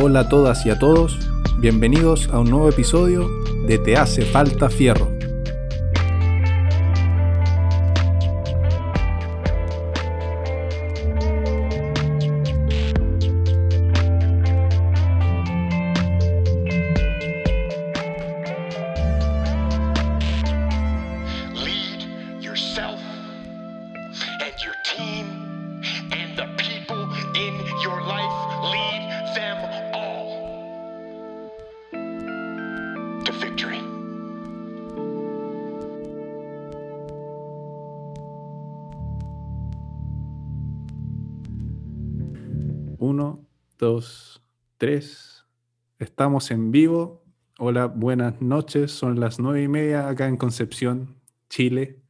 Hola a todas y a todos, bienvenidos a un nuevo episodio de Te hace falta fierro. Dos, tres. Estamos en vivo. Hola, buenas noches. Son las nueve y media acá en Concepción, Chile.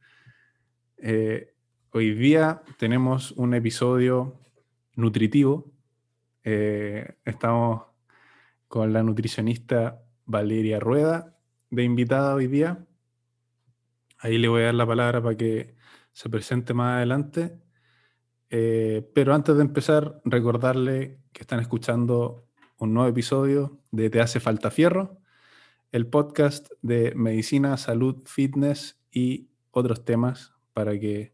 Eh, hoy día tenemos un episodio nutritivo. Eh, estamos con la nutricionista Valeria Rueda de invitada hoy día. Ahí le voy a dar la palabra para que se presente más adelante. Eh, pero antes de empezar, recordarle que están escuchando un nuevo episodio de Te hace falta fierro, el podcast de medicina, salud, fitness y otros temas para que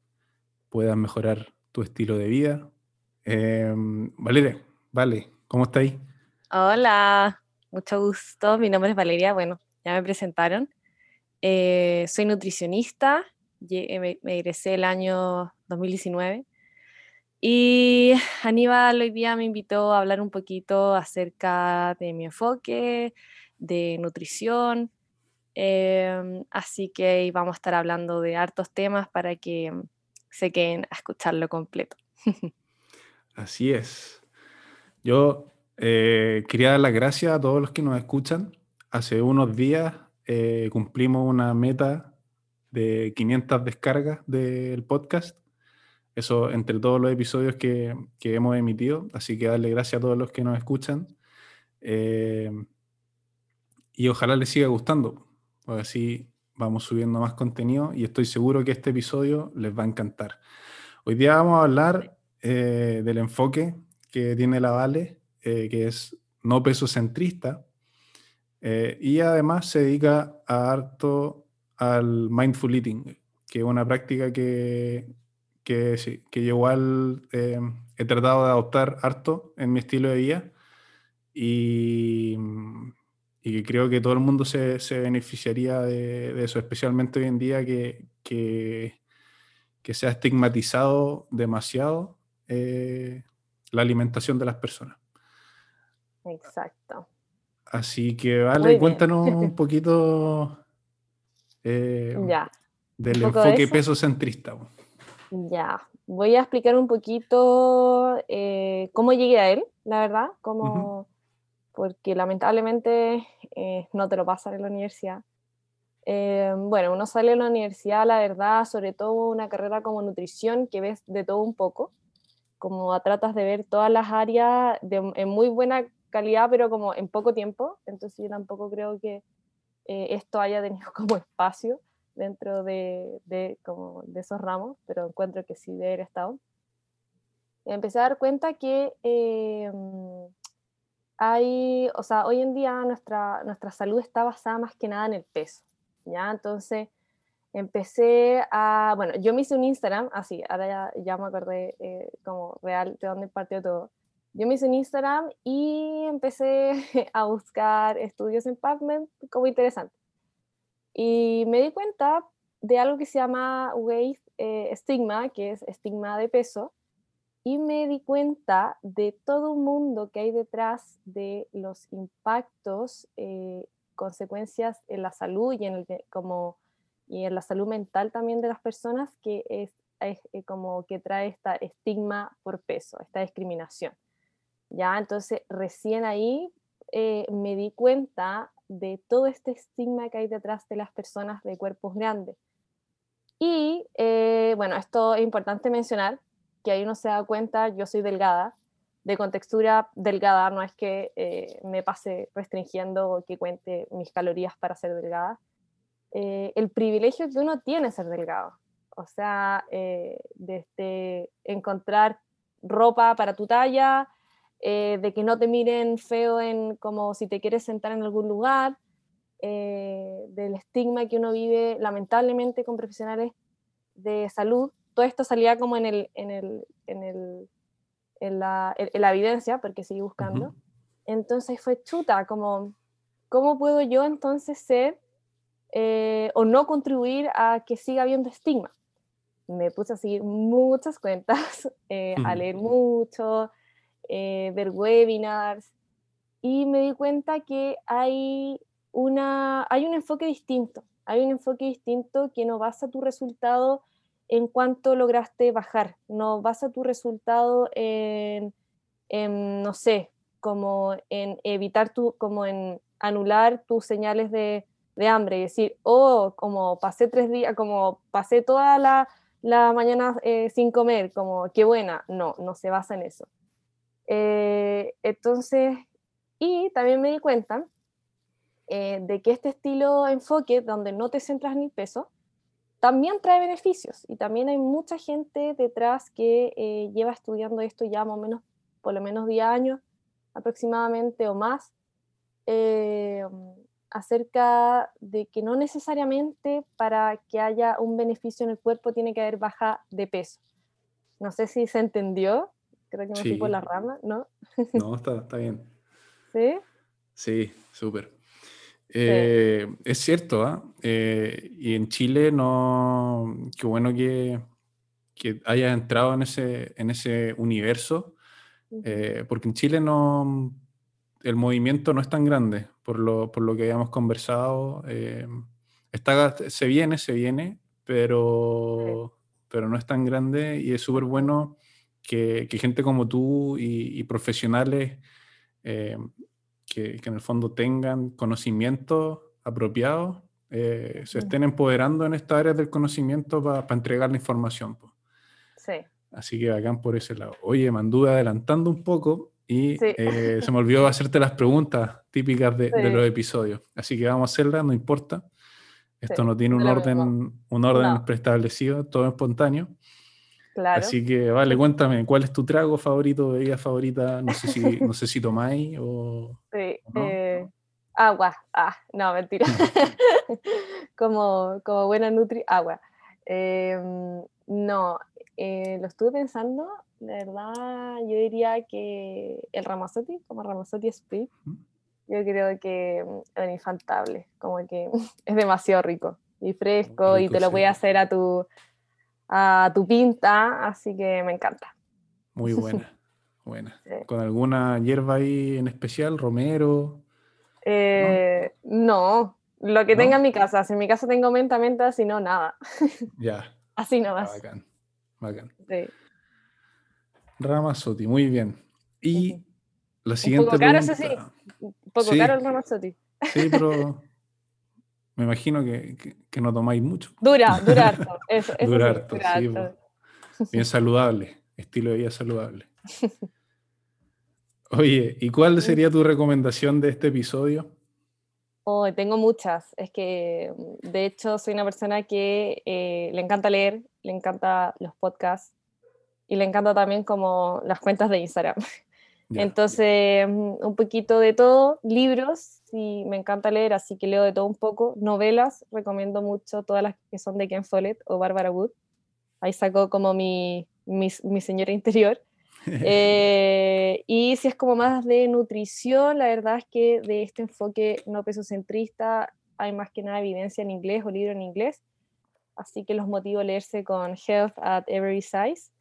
puedas mejorar tu estilo de vida. Eh, Valeria, vale, ¿cómo estáis? Hola, mucho gusto. Mi nombre es Valeria. Bueno, ya me presentaron. Eh, soy nutricionista. me egresé el año 2019. Y Aníbal hoy día me invitó a hablar un poquito acerca de mi enfoque, de nutrición. em, así que vamos a estar hablando de hartos temas para que mm, se queden a escucharlo completo. Así es. Yo eh, quería dar las gracias a todos los que nos escuchan. Hace unos días eh, cumplimos una meta de 500 descargas del podcast. Eso entre todos los episodios que, que hemos emitido. Así que darle gracias a todos los que nos escuchan. Eh, y ojalá les siga gustando. Así vamos subiendo más contenido y estoy seguro que este episodio les va a encantar. Hoy día vamos a hablar eh, del enfoque que tiene la Vale, eh, que es no peso centrista, y además se dedica a harto al mindful eating, que es una práctica que, que, sí, que yo igual eh, he tratado de adoptar harto en mi estilo de vida y, y que creo que todo el mundo se, se beneficiaría de, de eso, especialmente hoy en día que, que, que se ha estigmatizado demasiado eh, la alimentación de las personas. Exacto. Así que, vale, cuéntanos un poquito eh, Ya. del un enfoque eso. peso centrista. Ya, voy a explicar un poquito eh, cómo llegué a él, la verdad, cómo, porque lamentablemente eh, no te lo pasan en la universidad. Eh, bueno, uno sale de la universidad, la verdad, sobre todo una carrera como nutrición, que ves de todo un poco, como tratas de ver todas las áreas de, en muy buena calidad, pero como en poco tiempo, entonces yo tampoco creo que eh, esto haya tenido como espacio dentro de, de, como de esos ramos, pero encuentro que sí debe haber estado. Empecé a dar cuenta que eh, hay, o sea, hoy en día nuestra, nuestra salud está basada más que nada en el peso, ¿ya? Entonces empecé a, bueno, yo me hice un Instagram, así, ahora ya, ya me acordé eh, como real de dónde partió todo. Yo me hice un Instagram y empecé a buscar estudios en PubMed como interesante. Y me di cuenta de algo que se llama weight eh, stigma, que es estigma de peso, y me di cuenta de todo un mundo que hay detrás de los impactos, eh, consecuencias en la salud y en, el, como, y en la salud mental también de las personas, que es, es, eh, como que trae esta estigma por peso, esta discriminación. Ya, entonces recién ahí eh, me di cuenta de todo este estigma que hay detrás de las personas de cuerpos grandes. Y eh, bueno, esto es importante mencionar, que ahí uno se da cuenta, yo soy delgada, de contextura delgada, no es que eh, me pase restringiendo o que cuente mis calorías para ser delgada. Eh, el privilegio que uno tiene ser delgado, o sea, desde encontrar ropa para tu talla, eh, de que no te miren feo en como si te quieres sentar en algún lugar, eh, del estigma que uno vive lamentablemente con profesionales de salud. Todo esto salía como en, el, en, el, en, el, en, la, en la, evidencia, porque seguí buscando. Entonces fue chuta, como, ¿cómo puedo yo entonces ser eh, o no contribuir a que siga habiendo estigma? Me puse a seguir muchas cuentas, eh, a Ujú. leer mucho, eh, ver webinars y me di cuenta que hay, una, hay un enfoque distinto. Hay un enfoque distinto que no basa tu resultado en cuánto lograste bajar, no basa tu resultado en, no sé, como en evitar tu, como en anular tus señales de, de hambre y decir, oh, como pasé tres días, como pasé toda la, la mañana eh, sin comer, como qué buena. No, no se basa en eso. Eh, entonces, y también me di cuenta eh, de que este estilo de enfoque, donde no te centras en el peso, también trae beneficios. Y también hay mucha gente detrás que eh, lleva estudiando esto ya más o menos, por lo menos 10 años aproximadamente o más, acerca de que no necesariamente para que haya un beneficio en el cuerpo tiene que haber baja de peso. No sé si se entendió, creo que me fui por Sí. la rama, ¿no? No, está, está bien. ¿Sí? Sí, súper. Eh, es cierto, ¿ah? Eh, y en Chile no, qué bueno que, que hayas entrado en ese, en ese universo, eh, porque en Chile no, el movimiento no es tan grande, por lo, por lo que habíamos conversado. eh, está, se viene, se viene, pero, pero no es tan grande y es súper bueno que, que gente como tú y, y profesionales eh, que, que en el fondo tengan conocimientos apropiados, eh, se estén empoderando en estas áreas del conocimiento para entregar la información. po. Sí. Así que bacán por ese lado. Oye, me anduve adelantando un poco y Sí. eh, se me olvidó hacerte las preguntas típicas de, los episodios. Así que vamos a hacerlas, no importa. Esto no tiene un orden, un orden No. preestablecido, todo espontáneo. Claro. Así que, vale, cuéntame, ¿cuál es tu trago favorito, bebida favorita? No sé si, no sé si tomáis o... Sí, ¿o no? eh, agua. Ah, no, mentira. como, como buena nutri, agua. Em, no, eh, lo estuve pensando, la verdad, yo diría que el Ramazotti, como Ramazotti Split, Ujú. yo creo que mm, es infaltable, como que es demasiado rico y fresco y Rico, te lo sí. puedes hacer a tu, a tu pinta, así que me encanta. Muy buena, buena. Sí. ¿Con alguna hierba ahí en especial? ¿Romero? Eh, no, lo que ¿No? tenga en mi casa. Si en mi casa tengo menta, menta, si no, nada. Ya, Así ah, nomás. bacán, bacán. Sí. Ramazotti, muy bien. Y la siguiente poco caro, eso pregunta- Un poco Sí. caro el Ramazzotti. Sí, pero me imagino que, que- que no tomáis mucho. Dura, dura harto. Eso, eso Dura sí, harto, dura sí, harto. Bien saludable, estilo de vida saludable. Oye, ¿y cuál sería tu recomendación de este episodio? Oh, tengo muchas. Es que, de hecho, soy una persona que eh, le encanta leer, le encanta los podcasts y le encanta también como las cuentas de Instagram. Entonces, mm, un poquito de todo, libros, sí, me encanta leer, así que leo de todo un poco. Novelas, recomiendo mucho todas las que son de Ken Follett o Barbara Wood. Ahí sacó como mi, mi, mi señora interior. Eh, y si es como más de nutrición, la verdad es que de este enfoque no pesocentrista hay más que nada evidencia en inglés o libro en inglés. Así que los motivo a leerse con Health at Every Size,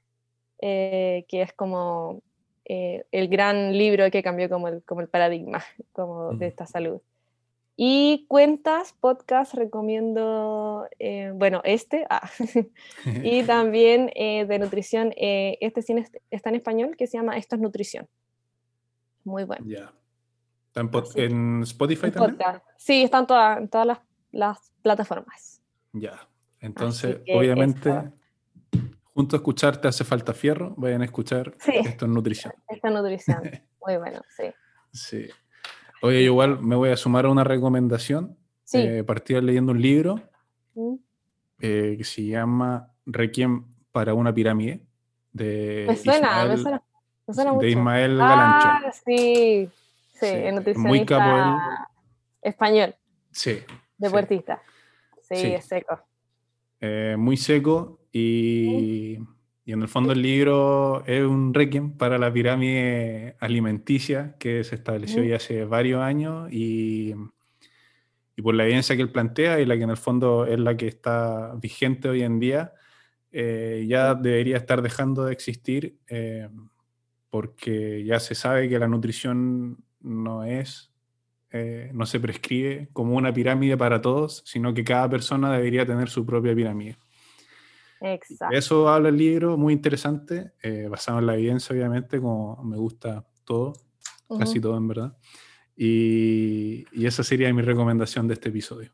eh, que es como eh, el gran libro que cambió como el, como el paradigma como de esta salud. Y cuentas, podcast, recomiendo, eh, bueno, este, ah, y también eh, de nutrición, eh, este es- está en español, que se llama Esto es Nutrición. Muy bueno. ya. ¿Está en, en Spotify Un también? podcast. Sí, están todas, en todas las, las plataformas. Ya. Entonces, que obviamente. Junto a escucharte hace falta fierro, vayan a escuchar Sí. esto en nutrición. Esta es Nutrición. Muy bueno, sí. Sí. Oye, yo igual me voy a sumar a una recomendación. Sí. Eh, partí leyendo un libro Mm. eh, que se llama Requiem para una pirámide de me suena, me suena. Me suena de. Ismael Galancho. Ah, sí. Sí, Sí, el es muy capo español, Sí. deportista. Sí, Sí. es seco. eh, muy seco y, y en el fondo el libro es un requiem para la pirámide alimenticia que se estableció ya hace varios años y, y por la evidencia que él plantea y la que en el fondo es la que está vigente hoy en día, eh, ya debería estar dejando de existir eh, porque ya se sabe que la nutrición no es, eh, no se prescribe como una pirámide para todos, sino que cada persona debería tener su propia pirámide. Exacto. Eso habla el libro, muy interesante, eh, basado en la evidencia, obviamente, como me gusta todo, casi Ujú. todo en verdad. Y, y esa sería mi recomendación de este episodio.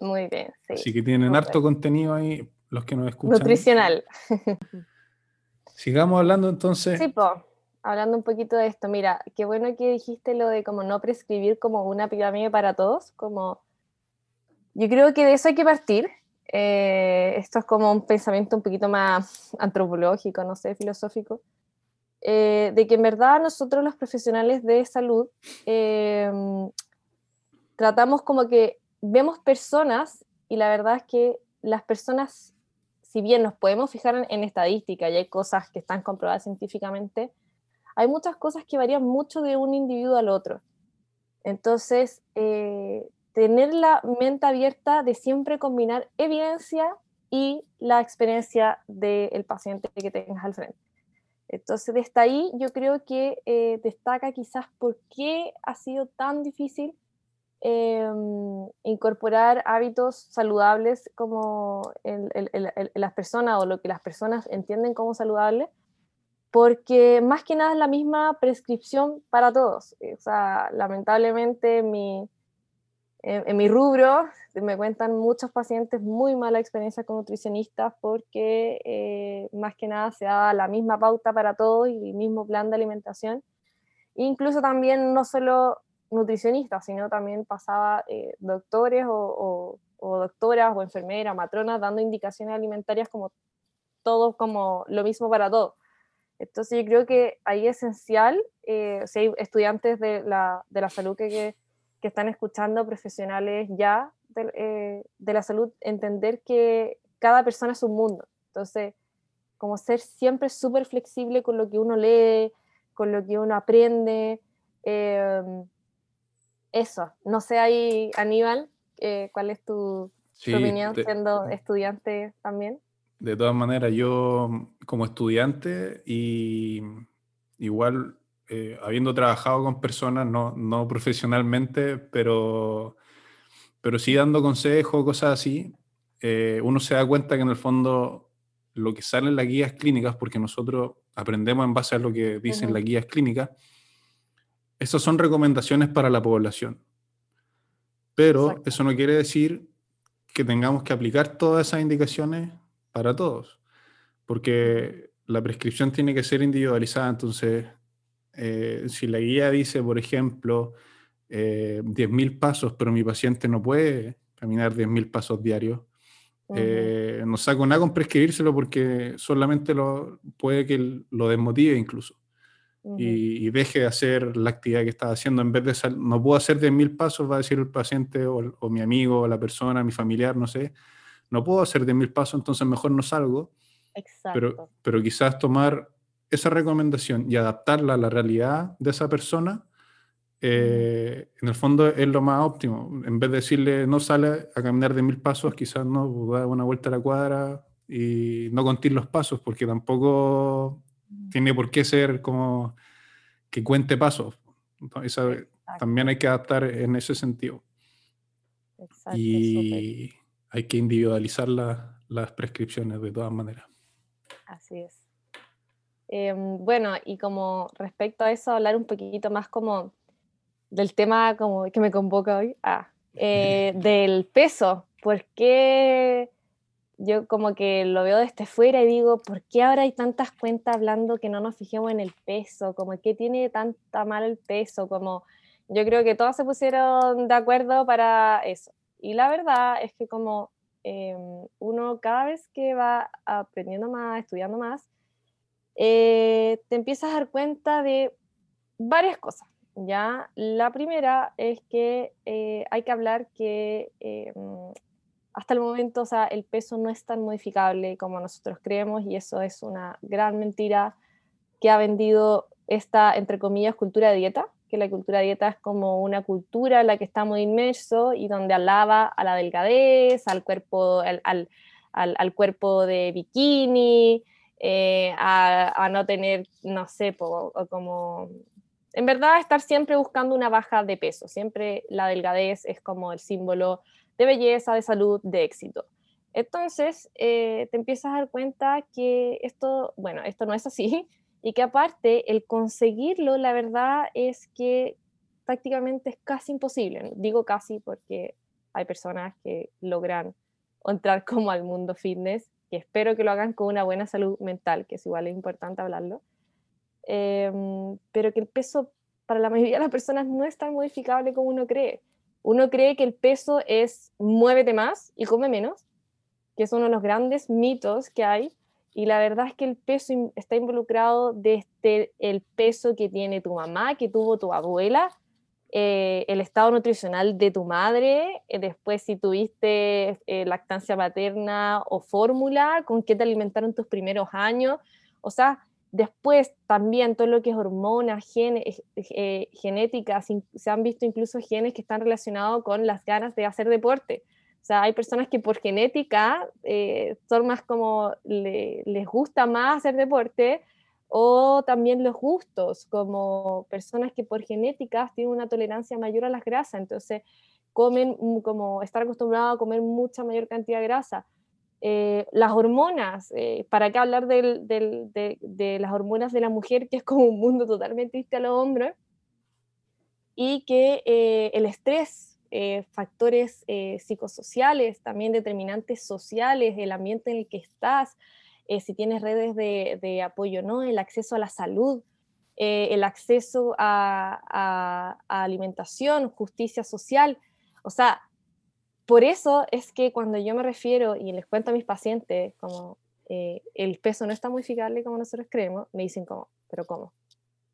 Muy bien, sí. Así que tienen súper. harto contenido ahí, los que nos escuchan. Nutricional. Sigamos hablando entonces. Sí, po, hablando un poquito de esto, mira, qué bueno que dijiste lo de como no prescribir como una pirámide para todos, como yo creo que de eso hay que partir. Eh, esto es como un pensamiento un poquito más antropológico, no sé, filosófico, eh, de que en verdad nosotros los profesionales de salud eh, tratamos como que vemos personas y la verdad es que las personas, si bien nos podemos fijar en, en estadística y hay cosas que están comprobadas científicamente, hay muchas cosas que varían mucho de un individuo al otro. Entonces, eh, tener la mente abierta de siempre combinar evidencia y la experiencia del paciente que tengas al frente. Entonces, desde ahí yo creo que eh, destaca quizás por qué ha sido tan difícil eh, incorporar hábitos saludables como en- en- en las personas o lo que las personas entienden como saludable, porque más que nada es la misma prescripción para todos. O sea, lamentablemente mi, en, en mi rubro me cuentan muchos pacientes muy mala experiencia con nutricionistas porque eh, más que nada se da la misma pauta para todos y el mismo plan de alimentación. Incluso también no solo nutricionistas, sino también pasaba eh, doctores o, o- o doctoras o enfermeras, matronas dando indicaciones alimentarias como todo como lo mismo para todos. Entonces yo creo que ahí es esencial, eh, si hay estudiantes de la, de la salud que, que, que están escuchando, profesionales ya de, eh, de la salud, entender que cada persona es un mundo. Entonces, como ser siempre súper flexible con lo que uno lee, con lo que uno aprende. eh, eso, no sé ahí, Aníbal, eh, ¿cuál es tu, Sí, tu opinión de- siendo estudiante también? De todas maneras, yo como estudiante y igual eh, habiendo trabajado con personas, no, no profesionalmente, pero, pero sí dando consejos, cosas así, eh, uno se da cuenta que en el fondo lo que sale en las guías clínicas, porque nosotros aprendemos en base a lo que dicen las guías clínicas, esas son recomendaciones para la población. Pero Exacto. eso no quiere decir que tengamos que aplicar todas esas indicaciones para todos, porque la prescripción tiene que ser individualizada. Entonces, eh, si la guía dice, por ejemplo, eh, 10.000 pasos, pero mi paciente no puede caminar 10.000 pasos diarios, Ujú. eh, no saco nada con prescribírselo porque solamente lo, puede que lo desmotive incluso Ujú. y, y deje de hacer la actividad que estaba haciendo. En vez de, sal- no puedo hacer 10.000 pasos, va a decir el paciente o, o mi amigo o la persona, mi familiar, no sé. No puedo hacer 10.000 pasos, entonces mejor no salgo. Exacto. Pero, pero quizás tomar esa recomendación y adaptarla a la realidad de esa persona, eh, en el fondo es lo más óptimo. En vez de decirle no sale a caminar de mil pasos, quizás no da una vuelta a la cuadra y no contar los pasos, porque tampoco tiene por qué ser como que cuente pasos. Entonces, esa- Exacto, también hay que adaptar en ese sentido. exacto. Y hay que individualizar la- las prescripciones de todas maneras. Así es. Em, bueno, y como respecto a eso, hablar un poquito más como del tema como que me convoca hoy, ah, eh, del peso. ¿Por qué yo como que lo veo desde fuera y digo, ¿por qué ahora hay tantas cuentas hablando que no nos fijemos en el peso? Como que tiene tanta mal el peso, como yo creo que todos se pusieron de acuerdo para eso. Y la verdad es que como em, uno cada vez que va aprendiendo más, estudiando más, eh, te empiezas a dar cuenta de varias cosas. ¿ya? La primera es que eh, hay que hablar que eh, hasta el momento o sea, el peso no es tan modificable como nosotros creemos y eso es una gran mentira que ha vendido esta, entre comillas, cultura de dieta, que la cultura de dieta es como una cultura en la que estamos inmersos y donde alaba a la delgadez, al cuerpo, al, al, al, cuerpo de bikini, eh, a, no tener, no sé, como... En verdad, estar siempre buscando una baja de peso. Siempre la delgadez es como el símbolo de belleza, de salud, de éxito. Entonces, eh, te empiezas a dar cuenta que esto, bueno, esto no es así, y que aparte el conseguirlo, la verdad es que prácticamente es casi imposible. Digo casi porque hay personas que logran entrar como al mundo fitness, que espero que lo hagan con una buena salud mental, que es igual es importante hablarlo, em, pero que el peso para la mayoría de las personas no es tan modificable como uno cree. Uno cree que el peso es muévete más y come menos, que es uno de los grandes mitos que hay, y la verdad es que el peso está involucrado desde el peso que tiene tu mamá, que tuvo tu abuela, eh, el estado nutricional de tu madre, eh, después si tuviste eh, lactancia materna o fórmula, con qué te alimentaron tus primeros años. O sea, después también todo lo que es hormonas, genes, genéticas, se han visto incluso genes que están relacionados con las ganas de hacer deporte. O sea, hay personas que por genética eh, son más como les gusta más hacer deporte o también los gustos, como personas que por genética tienen una tolerancia mayor a las grasas, entonces comen como estar acostumbrados a comer mucha mayor cantidad de grasa. Eh, las hormonas, eh, ¿para qué hablar de, las hormonas de la mujer, que es como un mundo totalmente distinto a los hombres? Y que el estrés eh, factores eh, psicosociales, también determinantes sociales, el ambiente en el que estás, eh, si tienes redes de, apoyo, ¿no? El acceso a la salud, el acceso a, alimentación, justicia social. O sea, por eso es que cuando yo me refiero y les cuento a mis pacientes como el peso no está modificable como nosotros creemos, me dicen como, pero ¿cómo?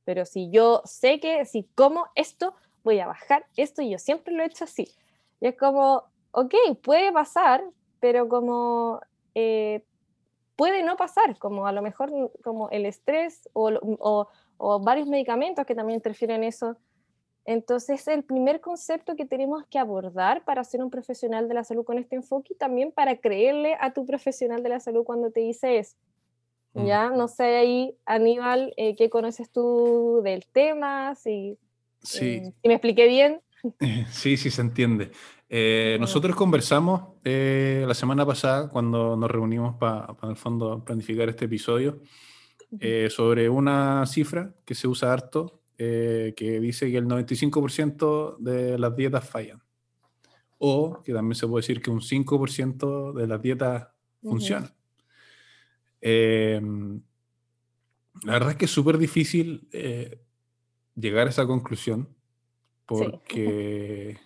Pero si yo sé que si como esto, voy a bajar esto y yo siempre lo he hecho así. Y es como, ok, puede pasar, pero como eh, puede no pasar, como a lo mejor como el estrés o, o, o, varios medicamentos que también interfieren en eso. Entonces, el primer concepto que tenemos que abordar para ser un profesional de la salud con este enfoque y también para creerle a tu profesional de la salud cuando te dice es, mm. ya, no sé ahí, Aníbal, eh, ¿qué conoces tú del tema? Si Sí. ¿Y me expliqué bien? Sí, sí, se entiende. Eh, nosotros conversamos eh, la semana pasada cuando nos reunimos para, en el fondo, planificar este episodio eh, sobre una cifra que se usa harto, que dice que el 95% de las dietas fallan. O que también se puede decir que un 5% de las dietas funcionan. Em, la verdad es que es súper difícil llegar a esa conclusión porque,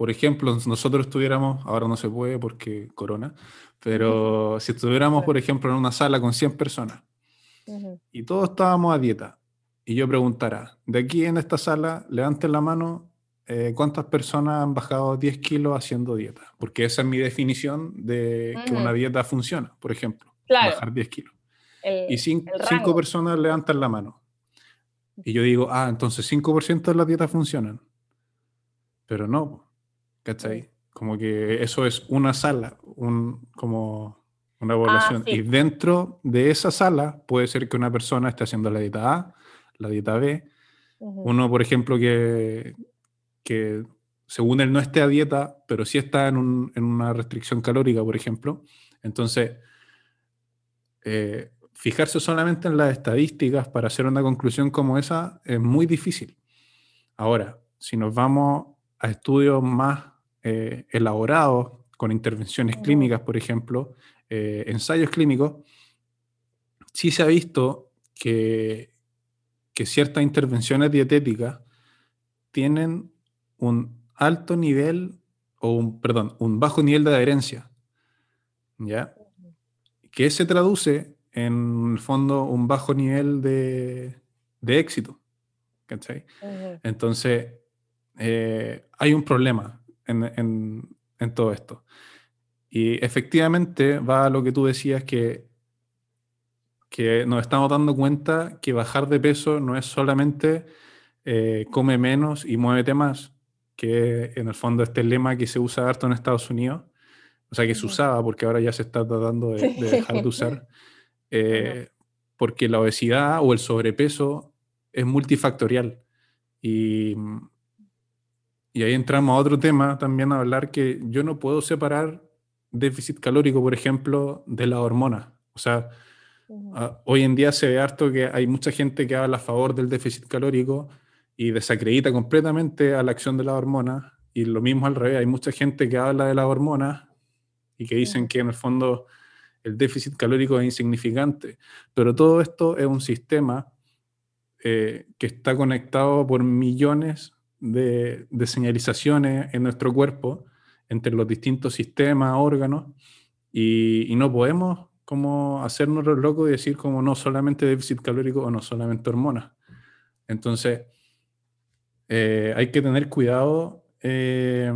por ejemplo, nosotros estuviéramos, ahora no se puede porque corona, pero si estuviéramos, por ejemplo, en una sala con 100 personas y todos estábamos a dieta y yo preguntara, de aquí en esta sala, levanten la mano, eh, ¿cuántas personas han bajado 10 kilos haciendo dieta? Porque esa es mi definición de que una dieta funciona, por ejemplo, bajar 10 kilos. y cinco personas levantan la mano. Y yo digo, ah, entonces 5% de las dietas funcionan. Pero no, ¿cachai? Como que eso es una sala, un, como una evaluación. Ah, y dentro de esa sala puede ser que una persona esté haciendo la dieta A, la dieta B. Uno, por ejemplo, que, que según él no esté a dieta, pero sí está en, un, en una restricción calórica, por ejemplo. Entonces, eh, fijarse solamente en las estadísticas para hacer una conclusión como esa es muy difícil. Ahora, si nos vamos a estudios más eh, elaborados, con intervenciones clínicas, por ejemplo, eh, ensayos clínicos, sí se ha visto que, que ciertas intervenciones dietéticas tienen un alto nivel, o un, perdón, un bajo nivel de adherencia. ¿Ya? Que se traduce en el fondo un bajo nivel de, de éxito. ¿cachai? Entonces, eh, hay un problema en, en, en, todo esto. Y efectivamente va a lo que tú decías que, que nos estamos dando cuenta que bajar de peso no es solamente eh, come menos y muévete más, que en el fondo este lema que se usa harto en Estados Unidos, o sea, que se usaba porque ahora ya se está tratando de, dejar de usar, eh, porque la obesidad o el sobrepeso es multifactorial. Y, y ahí entramos a otro tema también a hablar que yo no puedo separar déficit calórico, por ejemplo, de la hormona. O sea, ah, hoy en día se ve harto que hay mucha gente que habla a favor del déficit calórico y desacredita completamente a la acción de la hormona. Y lo mismo al revés, hay mucha gente que habla de la hormona y que dicen que en el fondo el déficit calórico es insignificante. Pero todo esto es un sistema eh, que está conectado por millones de, señalizaciones en nuestro cuerpo entre los distintos sistemas, órganos, y, no podemos como hacernos los locos y decir como no solamente déficit calórico o no solamente hormonas. Entonces, eh, hay que tener cuidado eh,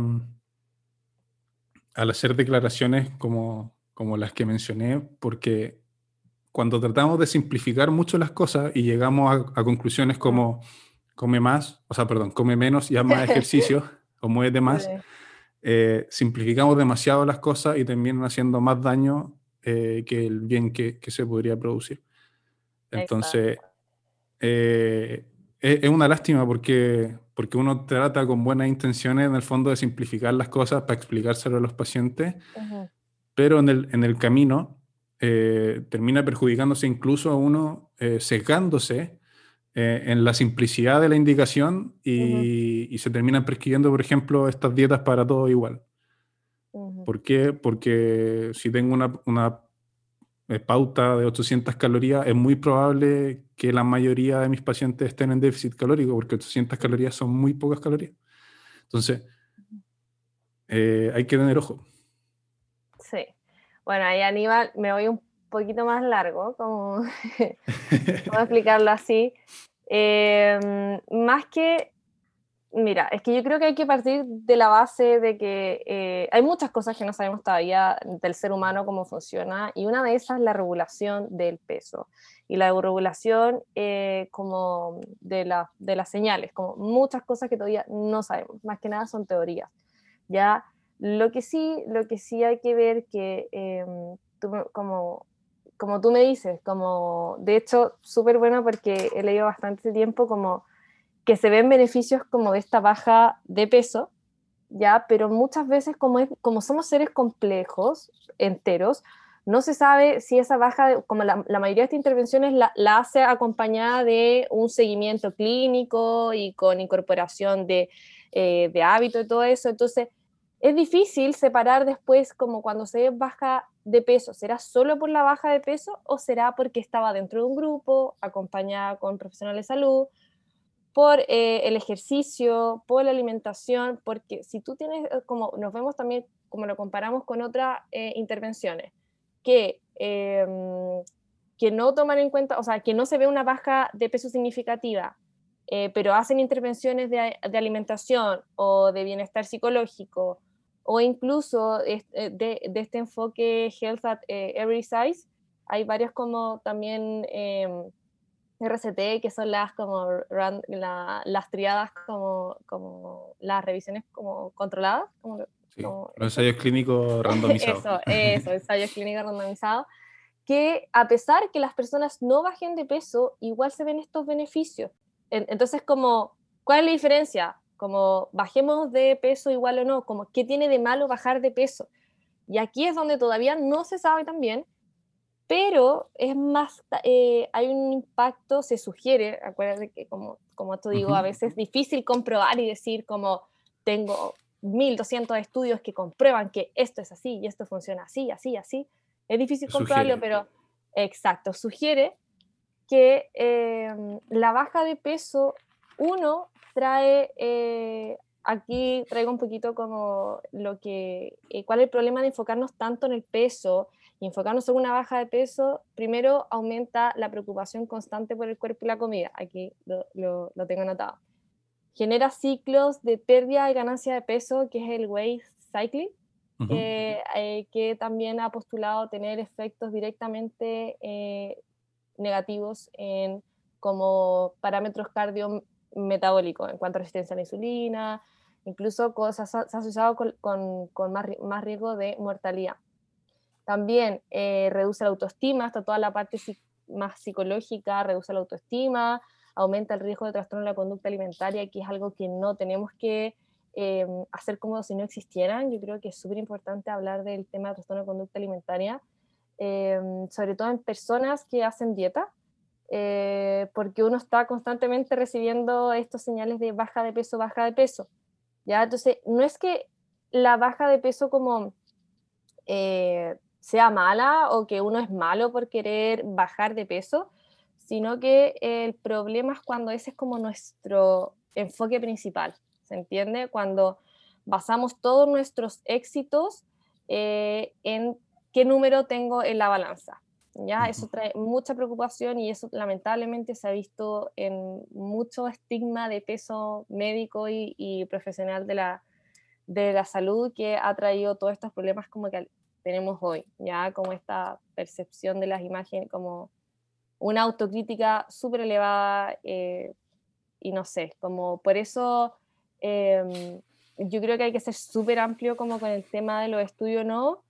al hacer declaraciones como, como las que mencioné, porque cuando tratamos de simplificar mucho las cosas y llegamos a, conclusiones como come más, o sea, perdón, come menos y haz más ejercicio o muévete más, eh, simplificamos demasiado las cosas y terminan haciendo más daño eh, que el bien que, que, se podría producir. Entonces, eh, es, una lástima porque, porque uno trata con buenas intenciones en el fondo de simplificar las cosas para explicárselo a los pacientes, pero en el, en el camino eh, termina perjudicándose incluso a uno, eh, secándose eh, en la simplicidad de la indicación y, se terminan prescribiendo, por ejemplo, estas dietas para todo igual. ¿Por qué? Porque si tengo una, una pauta de 800 calorías, es muy probable que la mayoría de mis pacientes estén en déficit calórico, porque 800 calorías son muy pocas calorías. Entonces, hay que tener ojo. Sí. Bueno, ahí Aníbal me voy un poquito más largo, como, ¿cómo explicarlo así? Em, más que, mira, es que yo creo que hay que partir de la base de que eh, hay muchas cosas que no sabemos todavía del ser humano, cómo funciona, y una de esas es la regulación del peso y la regulación eh, como de, la, de las señales, como muchas cosas que todavía no sabemos, más que nada son teorías. Ya lo que sí, lo que sí hay que ver que, em, como, como tú me dices, como, de hecho, súper bueno porque he leído bastante tiempo como que se ven beneficios como de esta baja de peso, ya, pero muchas veces como, es, como somos seres complejos, enteros, no se sabe si esa baja, como la, mayoría de estas intervenciones la, la, hace acompañada de un seguimiento clínico y con incorporación de, eh, de hábito y todo eso, entonces es difícil separar después como cuando se baja de peso, ¿será solo por la baja de peso o será porque estaba dentro de un grupo, acompañada con profesionales de salud, por eh, el ejercicio, por la alimentación? Porque si tú tienes, eh, como nos vemos también, como lo comparamos con otras eh, intervenciones, que, em, que no toman en cuenta, o sea, que no se ve una baja de peso significativa, pero hacen intervenciones de, alimentación o de bienestar psicológico o incluso eh, de, de, este enfoque Health at eh, Every Size, hay varios como también em, RCT, que son las como las triadas como, como las revisiones como controladas. Como, los ensayos clínicos randomizados. eso, eso, ensayos clínicos randomizados, que a pesar que las personas no bajen de peso, igual se ven estos beneficios. Entonces, como, ¿cuál es la diferencia? Como bajemos de peso igual o no, como qué tiene de malo bajar de peso. Y aquí es donde todavía no se sabe también, pero es más, eh, hay un impacto, se sugiere, acuérdate que como, como te digo, a veces es difícil comprobar y decir como tengo 1200 estudios que comprueban que esto es así y esto funciona así, así, así. Es difícil comprobarlo, pero exacto, sugiere que em, la baja de peso, uno, trae, eh, aquí traigo un poquito como lo que, eh, cuál es el problema de enfocarnos tanto en el peso Y enfocarnos en una baja de peso, primero aumenta la preocupación constante por el cuerpo y la comida. Aquí lo, lo, lo tengo anotado. Genera ciclos de pérdida y ganancia de peso, que es el weight cycling, Ujú. eh, eh, que también ha postulado tener efectos directamente eh, negativos en como parámetros cardiometabólicos en cuanto a resistencia a la insulina, incluso cosas se ha asociado con, más, ri- más riesgo de mortalidad. También eh, reduce la autoestima, hasta toda la parte más psicológica, reduce la autoestima, aumenta el riesgo de trastorno de la conducta alimentaria, que es algo que no tenemos que eh, hacer como si no existieran. Yo creo que es súper importante hablar del tema de trastorno de conducta alimentaria, eh, sobre todo en personas que hacen dieta, eh, porque uno está constantemente recibiendo estos señales de baja de peso, baja de peso. ¿ya? Entonces, no es que la baja de peso como eh, sea mala o que uno es malo por querer bajar de peso, sino que el problema es cuando ese es como nuestro enfoque principal, ¿se entiende? Cuando basamos todos nuestros éxitos eh, en qué número tengo en la balanza. ¿Ya? Eso trae mucha preocupación y eso lamentablemente se ha visto en mucho estigma de peso médico y, y profesional de la, de la salud que ha traído todos estos problemas como que tenemos hoy, ya como esta percepción de las imágenes, como una autocrítica súper elevada eh, y no sé, como por eso eh, yo creo que hay que ser súper amplio como con el tema de los estudios, ¿no?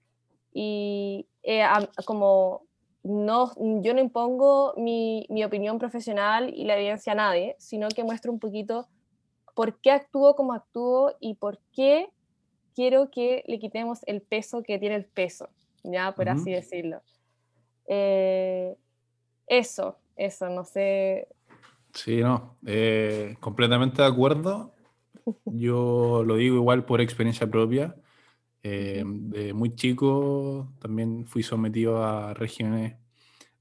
Y eh, como no, yo no impongo mi, mi opinión profesional y la evidencia a nadie, sino que muestro un poquito por qué actúo como actúo y por qué quiero que le quitemos el peso que tiene el peso, ya por así decirlo. Eh, eso, eso, no sé. Sí, no, eh, completamente de acuerdo. Yo lo digo igual por experiencia propia. Eh, de muy chico también fui sometido a regímenes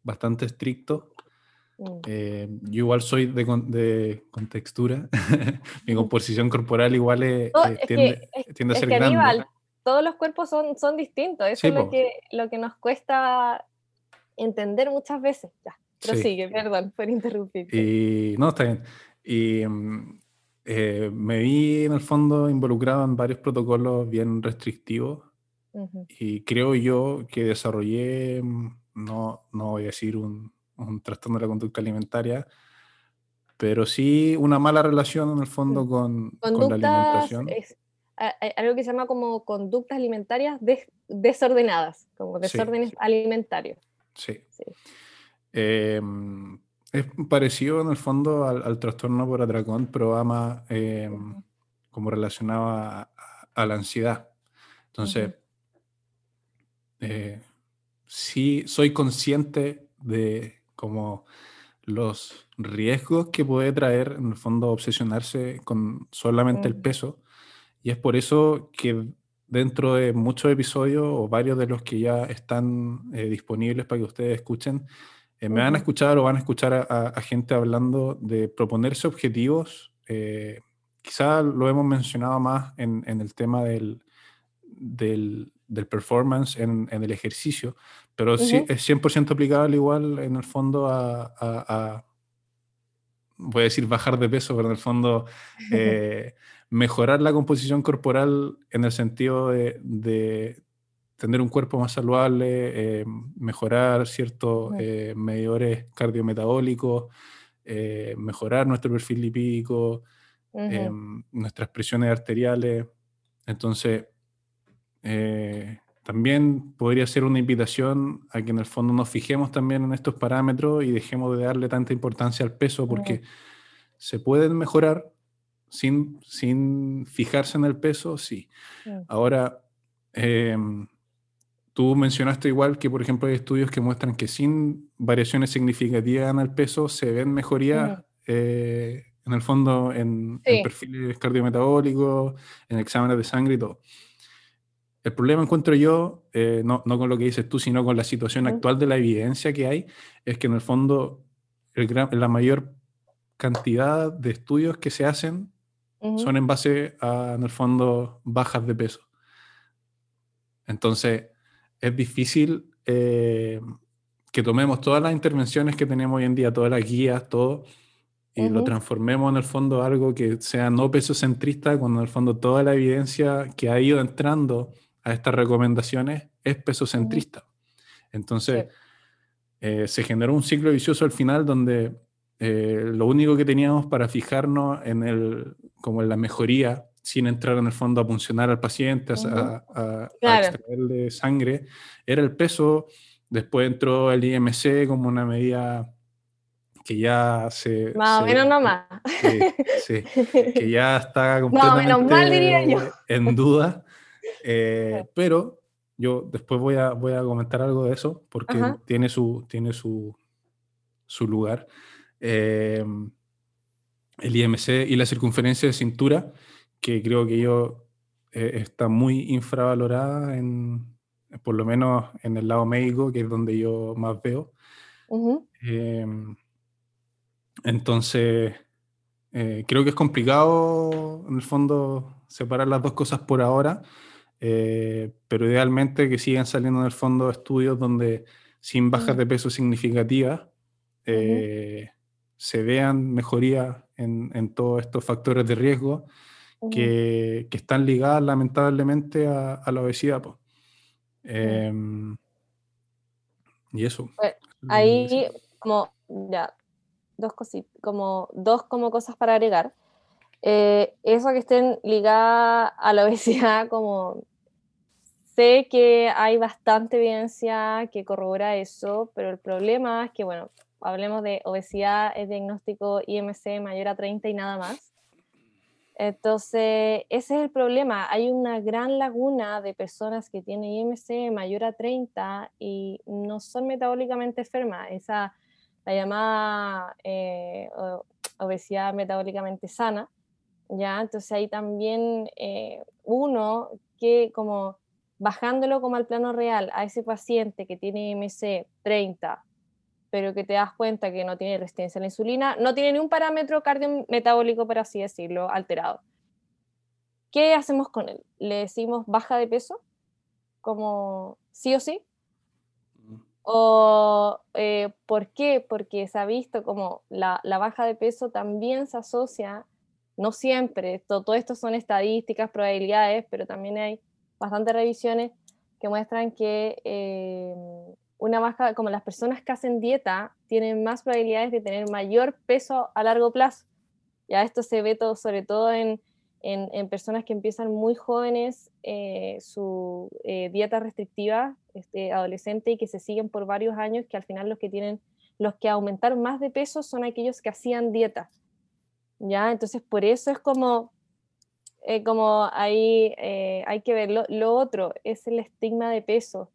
bastante estrictos. Mm, Eh, yo igual soy de, con- de contextura. Mi composición corporal igual es- No, eh, que- tiende, es- tiende a Es ser que grande. Aníbal, todos los cuerpos son, son distintos, eso Sí, es lo que, lo que nos cuesta entender muchas veces. Ya, Sí. prosigue, perdón por interrumpirte. Y no, está bien. Y mm, eh, me vi en el fondo involucrado en varios protocolos bien restrictivos Ujú, y creo yo que desarrollé, mm, no, no voy a decir un, un trastorno de la conducta alimentaria, pero sí una mala relación en el fondo Mm. con, con la alimentación. es algo que se llama como conductas alimentarias des- desordenadas, como Sí, desórdenes sí. alimentarios. Sí. Sí. Eh, es parecido en el fondo al, al trastorno por atracón, pero más eh, como relacionado a, a- a la ansiedad. Entonces, eh, sí soy consciente de como los riesgos que puede traer en el fondo obsesionarse con solamente el Ujú. peso. Y es por eso que dentro de muchos episodios o varios de los que ya están eh, disponibles para que ustedes escuchen, eh, me van a escuchar o van a escuchar a, a- a gente hablando de proponerse objetivos. eh, quizá lo hemos mencionado más en, en el tema del, del, del performance en, en el ejercicio, pero sí es 100% aplicable igual en el fondo a, a- a- voy a decir bajar de peso, pero en el fondo eh, mejorar la composición corporal en el sentido de, de tener un cuerpo más saludable, eh, mejorar ciertos eh, medidores cardiometabólicos, eh, mejorar nuestro perfil lipídico, em, nuestras presiones arteriales. Entonces, eh, también podría ser una invitación a que en el fondo nos fijemos también en estos parámetros y dejemos de darle tanta importancia al peso porque se pueden mejorar sin, sin fijarse en el peso, sí. Ahora, em, tú mencionaste igual que, por ejemplo, hay estudios que muestran que sin variaciones significativas en el peso se ven mejorías eh, en el fondo en, en Sí. perfiles cardiometabólicos, en exámenes de sangre y todo. El problema encuentro yo, eh, no, no con lo que dices tú, sino con la situación actual de la evidencia que hay, es que en el fondo el gran- la mayor cantidad de estudios que se hacen Ujú. son en base a, en el fondo, bajas de peso. Entonces, es difícil eh, que tomemos todas las intervenciones que tenemos hoy en día, todas las guías, todo, y lo transformemos en el fondo a algo que sea no peso centrista, cuando en el fondo toda la evidencia que ha ido entrando a estas recomendaciones es peso centrista. Entonces, eh, se generó un ciclo vicioso al final donde eh, lo único que teníamos para fijarnos en el, como en la mejoría, sin entrar en el fondo a puncionar al paciente, a- Ujú. a, a- a Claro. extraerle sangre, era el peso. Después entró el IMC como una medida que ya se... Más o menos nomás. Sí, sí, que ya está completamente menos mal, diría yo. en duda. eh, pero yo después voy a, voy a comentar algo de eso porque Ajá. tiene su, tiene su, su lugar. Eh, el IMC y la circunferencia de cintura, que creo que yo eh, está muy infravalorada en, por lo menos en el lado médico, que es donde yo más veo. Ujú. Eh, entonces, eh, creo que es complicado, en el fondo, separar las dos cosas por ahora, eh, pero idealmente que sigan saliendo en el fondo estudios donde sin bajas de peso significativas eh, se vean mejorías en, en todos estos factores de riesgo Ujú. que, que están ligadas lamentablemente a, a la obesidad. po. Em, y eso. Pues. Ahí, como, ya, dos cositas, como dos como cosas para agregar. Eh, eso que estén ligadas a la obesidad, como sé que hay bastante evidencia que corrobora eso, pero el problema es que, bueno, hablemos de obesidad, es diagnóstico IMC mayor a 30 y nada más. Entonces, ese es el problema. Hay una gran laguna de personas que tienen IMC mayor a 30 y no son metabólicamente enfermas. Esa, la llamada eh, obesidad metabólicamente sana. ¿ya? Entonces, ahí también eh, uno que como bajándolo como al plano real a ese paciente que tiene IMC 30, pero que te das cuenta que no tiene resistencia a la insulina, no tiene ni un parámetro cardiometabólico, por así decirlo, alterado. ¿Qué hacemos con él? ¿Le decimos baja de peso? Como sí o sí. ¿O eh, por qué? Porque se ha visto como la, la baja de peso también se asocia, no siempre, to- todo esto son estadísticas, probabilidades, pero también hay bastantes revisiones que muestran que eh, una baja, como las personas que hacen dieta, tienen más probabilidades de tener mayor peso a largo plazo. Ya esto se ve todo, sobre todo en, en, personas que empiezan muy jóvenes eh, su eh, dieta restrictiva, este, adolescente, y que se siguen por varios años, que al final los que tienen, los que aumentaron más de peso son aquellos que hacían dieta. ¿Ya? Entonces, por eso es como, eh, como ahí hay que verlo. Lo otro es el estigma de peso.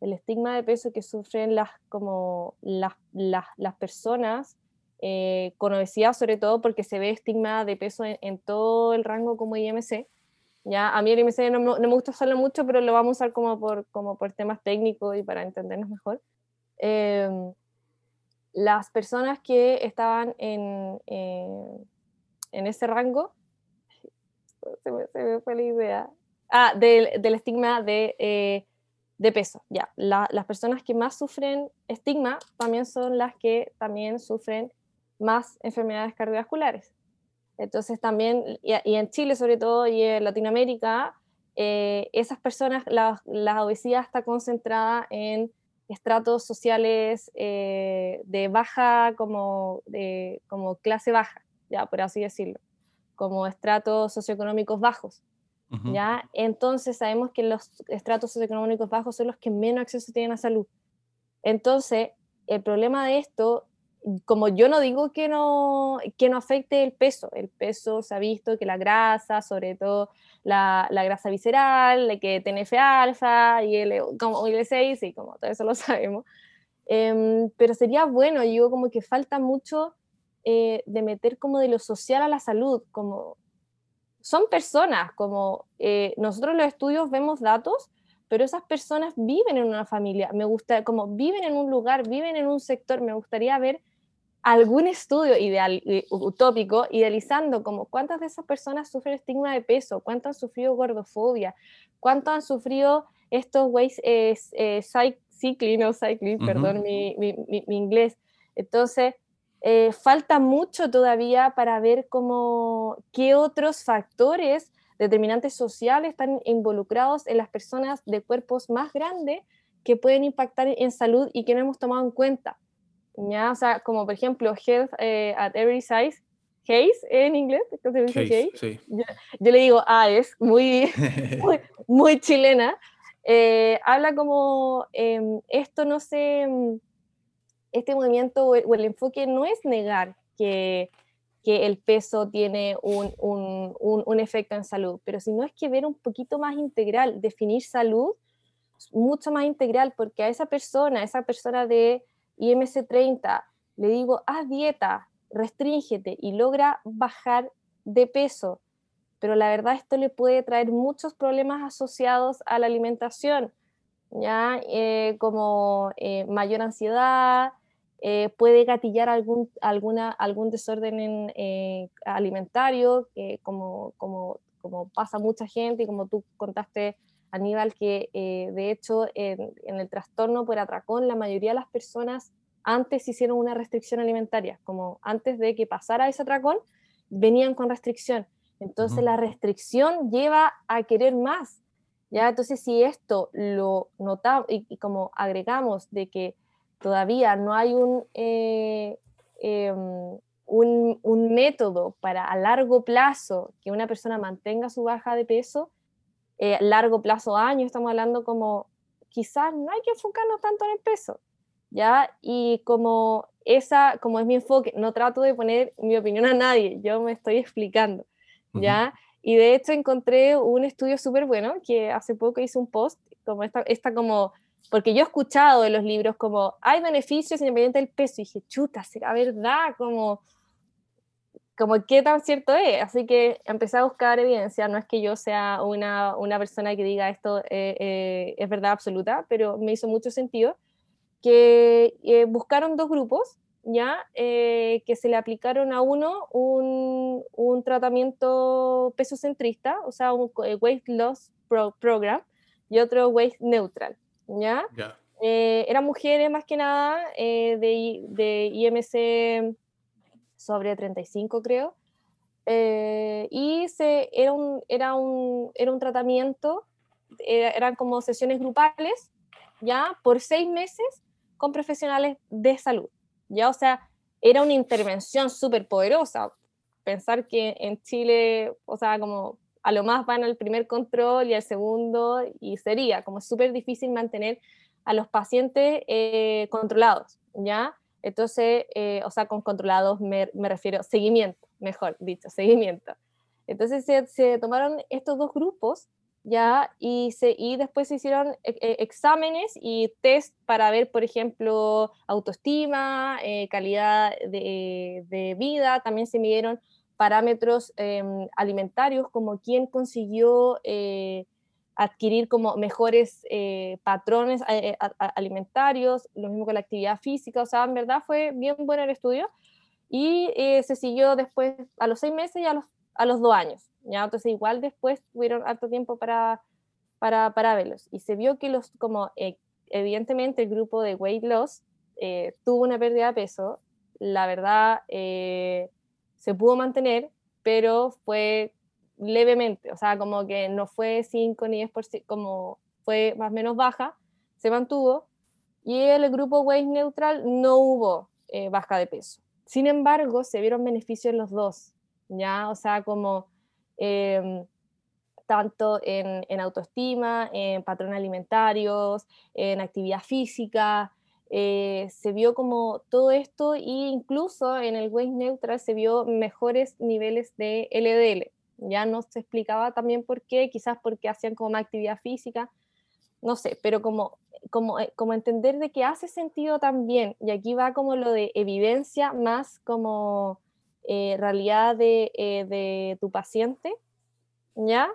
El estigma de peso que sufren las, como las, las, las personas eh, con obesidad, sobre todo porque se ve estigma de peso en, en todo el rango como IMC. Ya, a mí el IMC no, no me gusta usarlo mucho, pero lo vamos a usar como por, como por temas técnicos y para entendernos mejor. Em, las personas que estaban en, eh, en ese rango, se me, se me fue la idea, ah, del, del estigma de, eh, de peso, ya. La- las personas que más sufren estigma también son las que también sufren más enfermedades cardiovasculares. Entonces también, y, y en Chile sobre todo y en Latinoamérica, eh, esas personas, la, la obesidad está concentrada en estratos sociales eh, de baja, como, de, como clase baja, ya por así decirlo, como estratos socioeconómicos bajos. Ujú. ¿ya? Entonces sabemos que los estratos socioeconómicos bajos son los que menos acceso tienen a salud. Entonces, el problema de esto, como yo no digo que no, que no afecte el peso, el peso se ha visto que la grasa, sobre todo la, la grasa visceral, la que TNF-alfa y el, como IL-6, y como todo eso lo sabemos, Em, pero sería bueno, yo como que falta mucho eh, de meter como de lo social a la salud, como son personas, como eh, nosotros los estudios vemos datos, pero esas personas viven en una familia, me gusta, como viven en un lugar, viven en un sector, me gustaría ver algún estudio ideal, eh, utópico, idealizando como cuántas de esas personas sufren estigma de peso, cuánto han sufrido gordofobia, cuánto han sufrido estos ways, eh, eh, cycling o cycling, perdón mi, mi, mi, inglés. Entonces, eh, falta mucho todavía para ver cómo, qué otros factores determinantes sociales están involucrados en las personas de cuerpos más grandes que pueden impactar en salud y que no hemos tomado en cuenta. ¿ya? O sea, como por ejemplo, Health eh, at Every Size, Hayes en inglés, Sí. Yo, le digo, ah, es muy, muy, chilena. Eh, habla como em, esto no se, este movimiento o el enfoque no es negar que el peso tiene un, efecto en salud, pero si no es que ver un poquito más integral, definir salud mucho más integral, porque a esa persona, a esa persona de IMC 30, le digo, haz dieta, restríngete y logra bajar de peso, pero la verdad esto le puede traer muchos problemas asociados a la alimentación, ¿ya? Eh, como eh, mayor ansiedad, eh, puede gatillar algún, alguna, algún desorden eh, alimentario, como, como, como pasa mucha gente y como tú contaste, Aníbal, que de hecho en, el trastorno por atracón la mayoría de las personas antes hicieron una restricción alimentaria, como antes de que pasara ese atracón, venían con restricción. Entonces la restricción lleva a querer más. ¿Ya? Entonces si esto lo notamos y como agregamos de que todavía no hay eh, em, un, un, método para a largo plazo que una persona mantenga su baja de peso, eh, largo plazo años, estamos hablando como quizás no hay que enfocarnos tanto en el peso, ¿ya? Y como esa, como es mi enfoque, no trato de poner mi opinión a nadie, yo me estoy explicando, ¿ya? Y de hecho encontré un estudio súper bueno que hace poco hice un post, como esta, esta como porque yo he escuchado de los libros como hay beneficios independiente del peso y dije, chuta, será verdad, como, como qué tan cierto es. Así que empecé a buscar evidencia, no es que yo sea una, una persona que diga esto eh, eh, es verdad absoluta, pero me hizo mucho sentido que eh, buscaron dos grupos, ya, que se le aplicaron a uno un, un tratamiento pesocentrista, o sea, un weight loss program, y otro weight neutral. ¿ya? Eh, eran mujeres más que nada eh, de, de, IMC sobre 35, creo. Eh, y se, era, un, era, un, era un tratamiento, eran como sesiones grupales, ¿ya? Por seis meses con profesionales de salud, ¿ya? O sea, era una intervención súper poderosa. Pensar que en Chile, o sea, como a lo más van al primer control y al segundo y sería como súper difícil mantener a los pacientes eh, controlados, ¿ya? Entonces, eh, o sea, con controlados me, me, refiero seguimiento, mejor dicho, seguimiento. Entonces se, se tomaron estos dos grupos, ¿ya? Y, se, y después se hicieron eh, exámenes y test para ver, por ejemplo, autoestima, calidad de, vida, también se midieron parámetros em, alimentarios, como quién consiguió eh, adquirir como mejores eh, patrones eh, alimentarios, lo mismo con la actividad física, o sea, en verdad fue bien bueno el estudio. Y se siguió después a los seis meses y a los, a los dos años, ¿ya? Entonces igual después tuvieron harto tiempo para, para, para verlos. Y se vio que los, como evidentemente el grupo de weight loss tuvo una pérdida de peso, la verdad se pudo mantener, pero fue levemente, o sea, como que no fue 5 ni 10%, como fue más o menos baja, se mantuvo, y el grupo Weight Neutral no hubo eh, baja de peso. Sin embargo, se vieron beneficios en los dos, ¿ya? O sea, como em, tanto en, autoestima, en patrones alimentarios, en actividad física, eh, se vio como todo esto e incluso en el Waste Neutral se vio mejores niveles de LDL. Ya no se explicaba también por qué, quizás porque hacían como más actividad física, no sé, pero como, como, eh, como entender de que hace sentido también, y aquí va como lo de evidencia más como eh, realidad de, de tu paciente, ¿ya?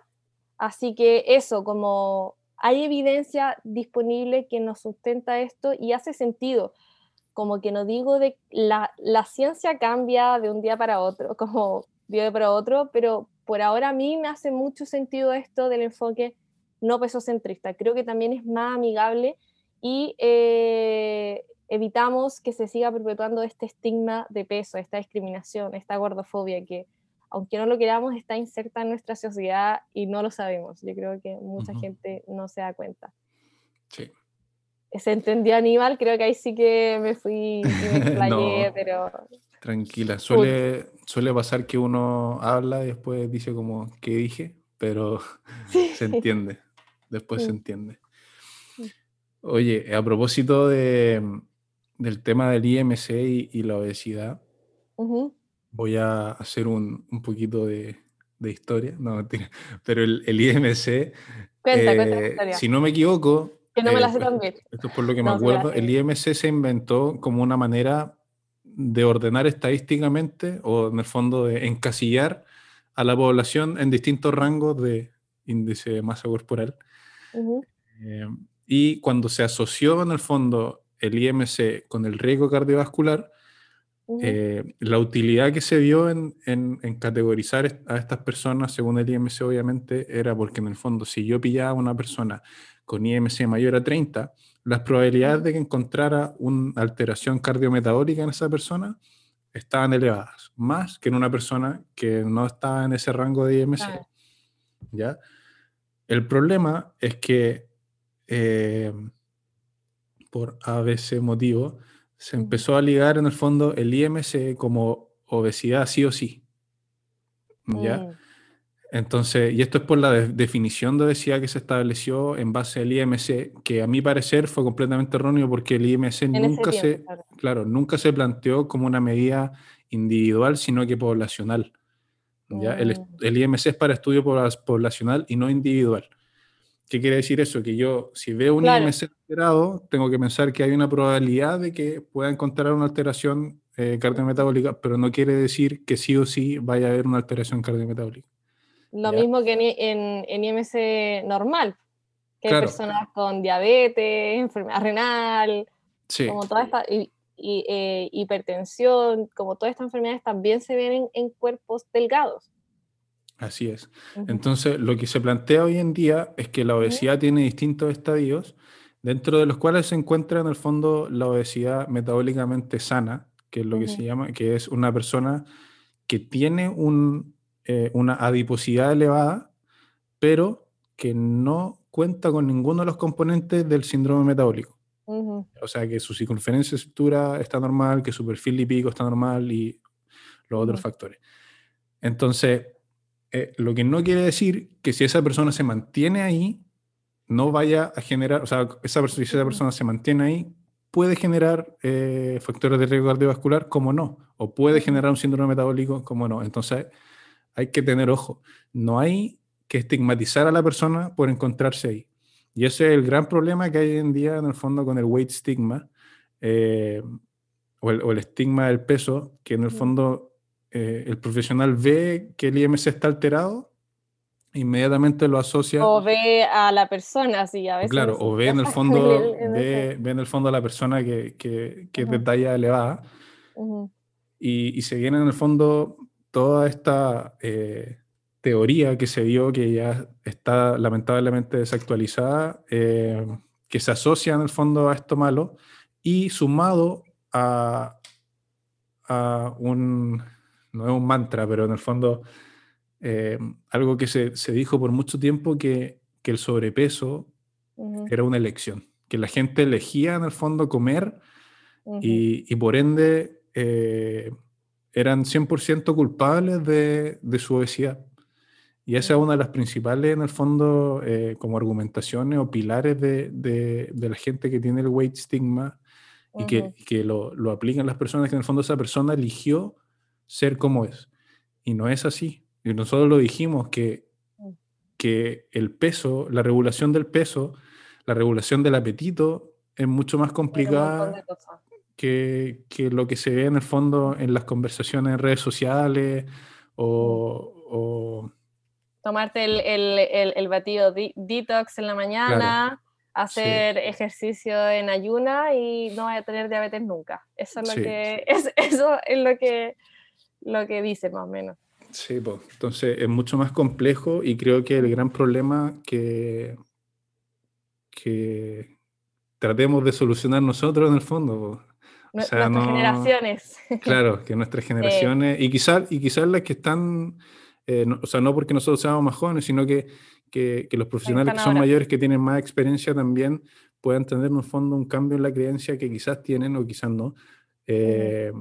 Así que eso, como hay evidencia disponible que nos sustenta esto y hace sentido. Como que no digo de la, la ciencia cambia de un día para otro, como día para otro, pero por ahora a mí me hace mucho sentido esto del enfoque no pesocentrista. Creo que también es más amigable y eh, evitamos que se siga perpetuando este estigma de peso, esta discriminación, esta gordofobia que, aunque no lo queramos, está inserta en nuestra sociedad y no lo sabemos. Yo creo que mucha Ujú. gente no se da cuenta. Sí. Se entendió Aníbal, creo que ahí sí que me fui y me No. pero Tranquila, suele, suele pasar que uno habla y después dice como, ¿qué dije? Pero sí. se entiende, después se Mm. entiende. Oye, a propósito de, del tema del IMC y, y la obesidad, voy a hacer un, un poquito de, de historia, no mentira, pero el, el IMC, Cuenta, cuenta la eh, historia. si no me equivoco, que no me eh, la sé también. esto es por lo que me No, acuerdo, el IMC se inventó como una manera de ordenar estadísticamente o en el fondo de encasillar a la población en distintos rangos de índice de masa corporal. Eh, y cuando se asoció en el fondo el IMC con el riesgo cardiovascular, Ujú. eh, la utilidad que se vio en, en- en categorizar a estas personas según el IMC obviamente era porque en el fondo si yo pillaba a una persona con IMC mayor a 30, las probabilidades de que encontrara una alteración cardiometabólica en esa persona estaban elevadas, más que en una persona que no estaba en ese rango de IMC. Claro. ¿ya? El problema es que eh, por ABC motivo se empezó a ligar en el fondo el IMC como obesidad sí o sí. ¿ya? Mm. Entonces, y esto es por la de- definición de obesidad que se estableció en base al IMC, que a mi parecer fue completamente erróneo porque el IMC En nunca tiempo, se, claro. claro, nunca se planteó como una medida individual, sino que poblacional. ¿ya? El, Mm. el IMC es para estudio pobla- poblacional y no individual. ¿Qué quiere decir eso? Que yo, si veo un Claro. IMC alterado, tengo que pensar que hay una probabilidad de que pueda encontrar una alteración eh, cardiometabólica, pero no quiere decir que sí o sí vaya a haber una alteración cardiometabólica. Lo Ya. mismo que en, en, en IMC normal, que Claro. hay personas con diabetes, enfermedad renal, Sí, como toda esta y, y, eh, hipertensión, como todas estas enfermedades también se ven en, en cuerpos delgados. Así es. Ujú. Entonces, lo que se plantea hoy en día es que la obesidad tiene distintos estadios, dentro de los cuales se encuentra en el fondo la obesidad metabólicamente sana, que es lo que Ujú. se llama, que es una persona que tiene un, eh, una adiposidad elevada, pero que no cuenta con ninguno de los componentes del síndrome metabólico. O sea, que su circunferencia de está normal, que su perfil lipídico está normal y los otros factores. Entonces, eh, lo que no quiere decir que si esa persona se mantiene ahí, no vaya a generar, o sea, esa si esa persona se mantiene ahí, puede generar eh, factores de riesgo cardiovascular, como no, o puede generar un síndrome metabólico, como no. Entonces, hay que tener ojo. No hay que estigmatizar a la persona por encontrarse ahí. Y ese es el gran problema que hay en día, en el fondo, con el weight stigma, eh, o, el, o el estigma del peso, que en el fondo eh, el profesional ve que el IMC está alterado, inmediatamente lo asocia. O ve a la persona, así a veces. Claro, o ve en el fondo, el- en ve, ve en el fondo a la persona que, que, que es de talla elevada Ujú. y, y se viene en el fondo toda esta eh, teoría que se vio que ya está lamentablemente desactualizada, eh, que se asocia en el fondo a esto malo y sumado a, a un, no es un mantra, pero en el fondo eh, algo que se, se dijo por mucho tiempo que, que el sobrepeso era una elección, que la gente elegía en el fondo comer y, y por ende eh, eran 100% culpables de, de su obesidad. Y esa es una de las principales, en el fondo, eh, como argumentaciones o pilares de, de- de la gente que tiene el weight stigma y que, que lo, lo aplican las personas, que en el fondo esa persona eligió ser como es. Y no es así. Y nosotros lo dijimos, que, Mm. que el peso, la regulación del peso, la regulación del apetito es mucho más complicada que, que lo que se ve en el fondo en las conversaciones en redes sociales o, o- Tomarte el, el- el- el batido detox en la mañana, hacer ejercicio en ayuna y no vaya a tener diabetes nunca. Eso es lo Sí. que es, eso es lo que lo que dice más o menos. Sí, po. entonces es mucho más complejo y creo que el gran problema que, que tratemos de solucionar nosotros en el fondo. Nue- sea, nuestras no- generaciones. Claro, que nuestras generaciones, y quizás y quizás las que están, eh, no- o sea, no porque nosotros seamos más jóvenes, sino que, que, que los profesionales que son ahora. mayores, que tienen más experiencia también, puedan tener en el fondo un cambio en la creencia que quizás tienen o quizás no, eh,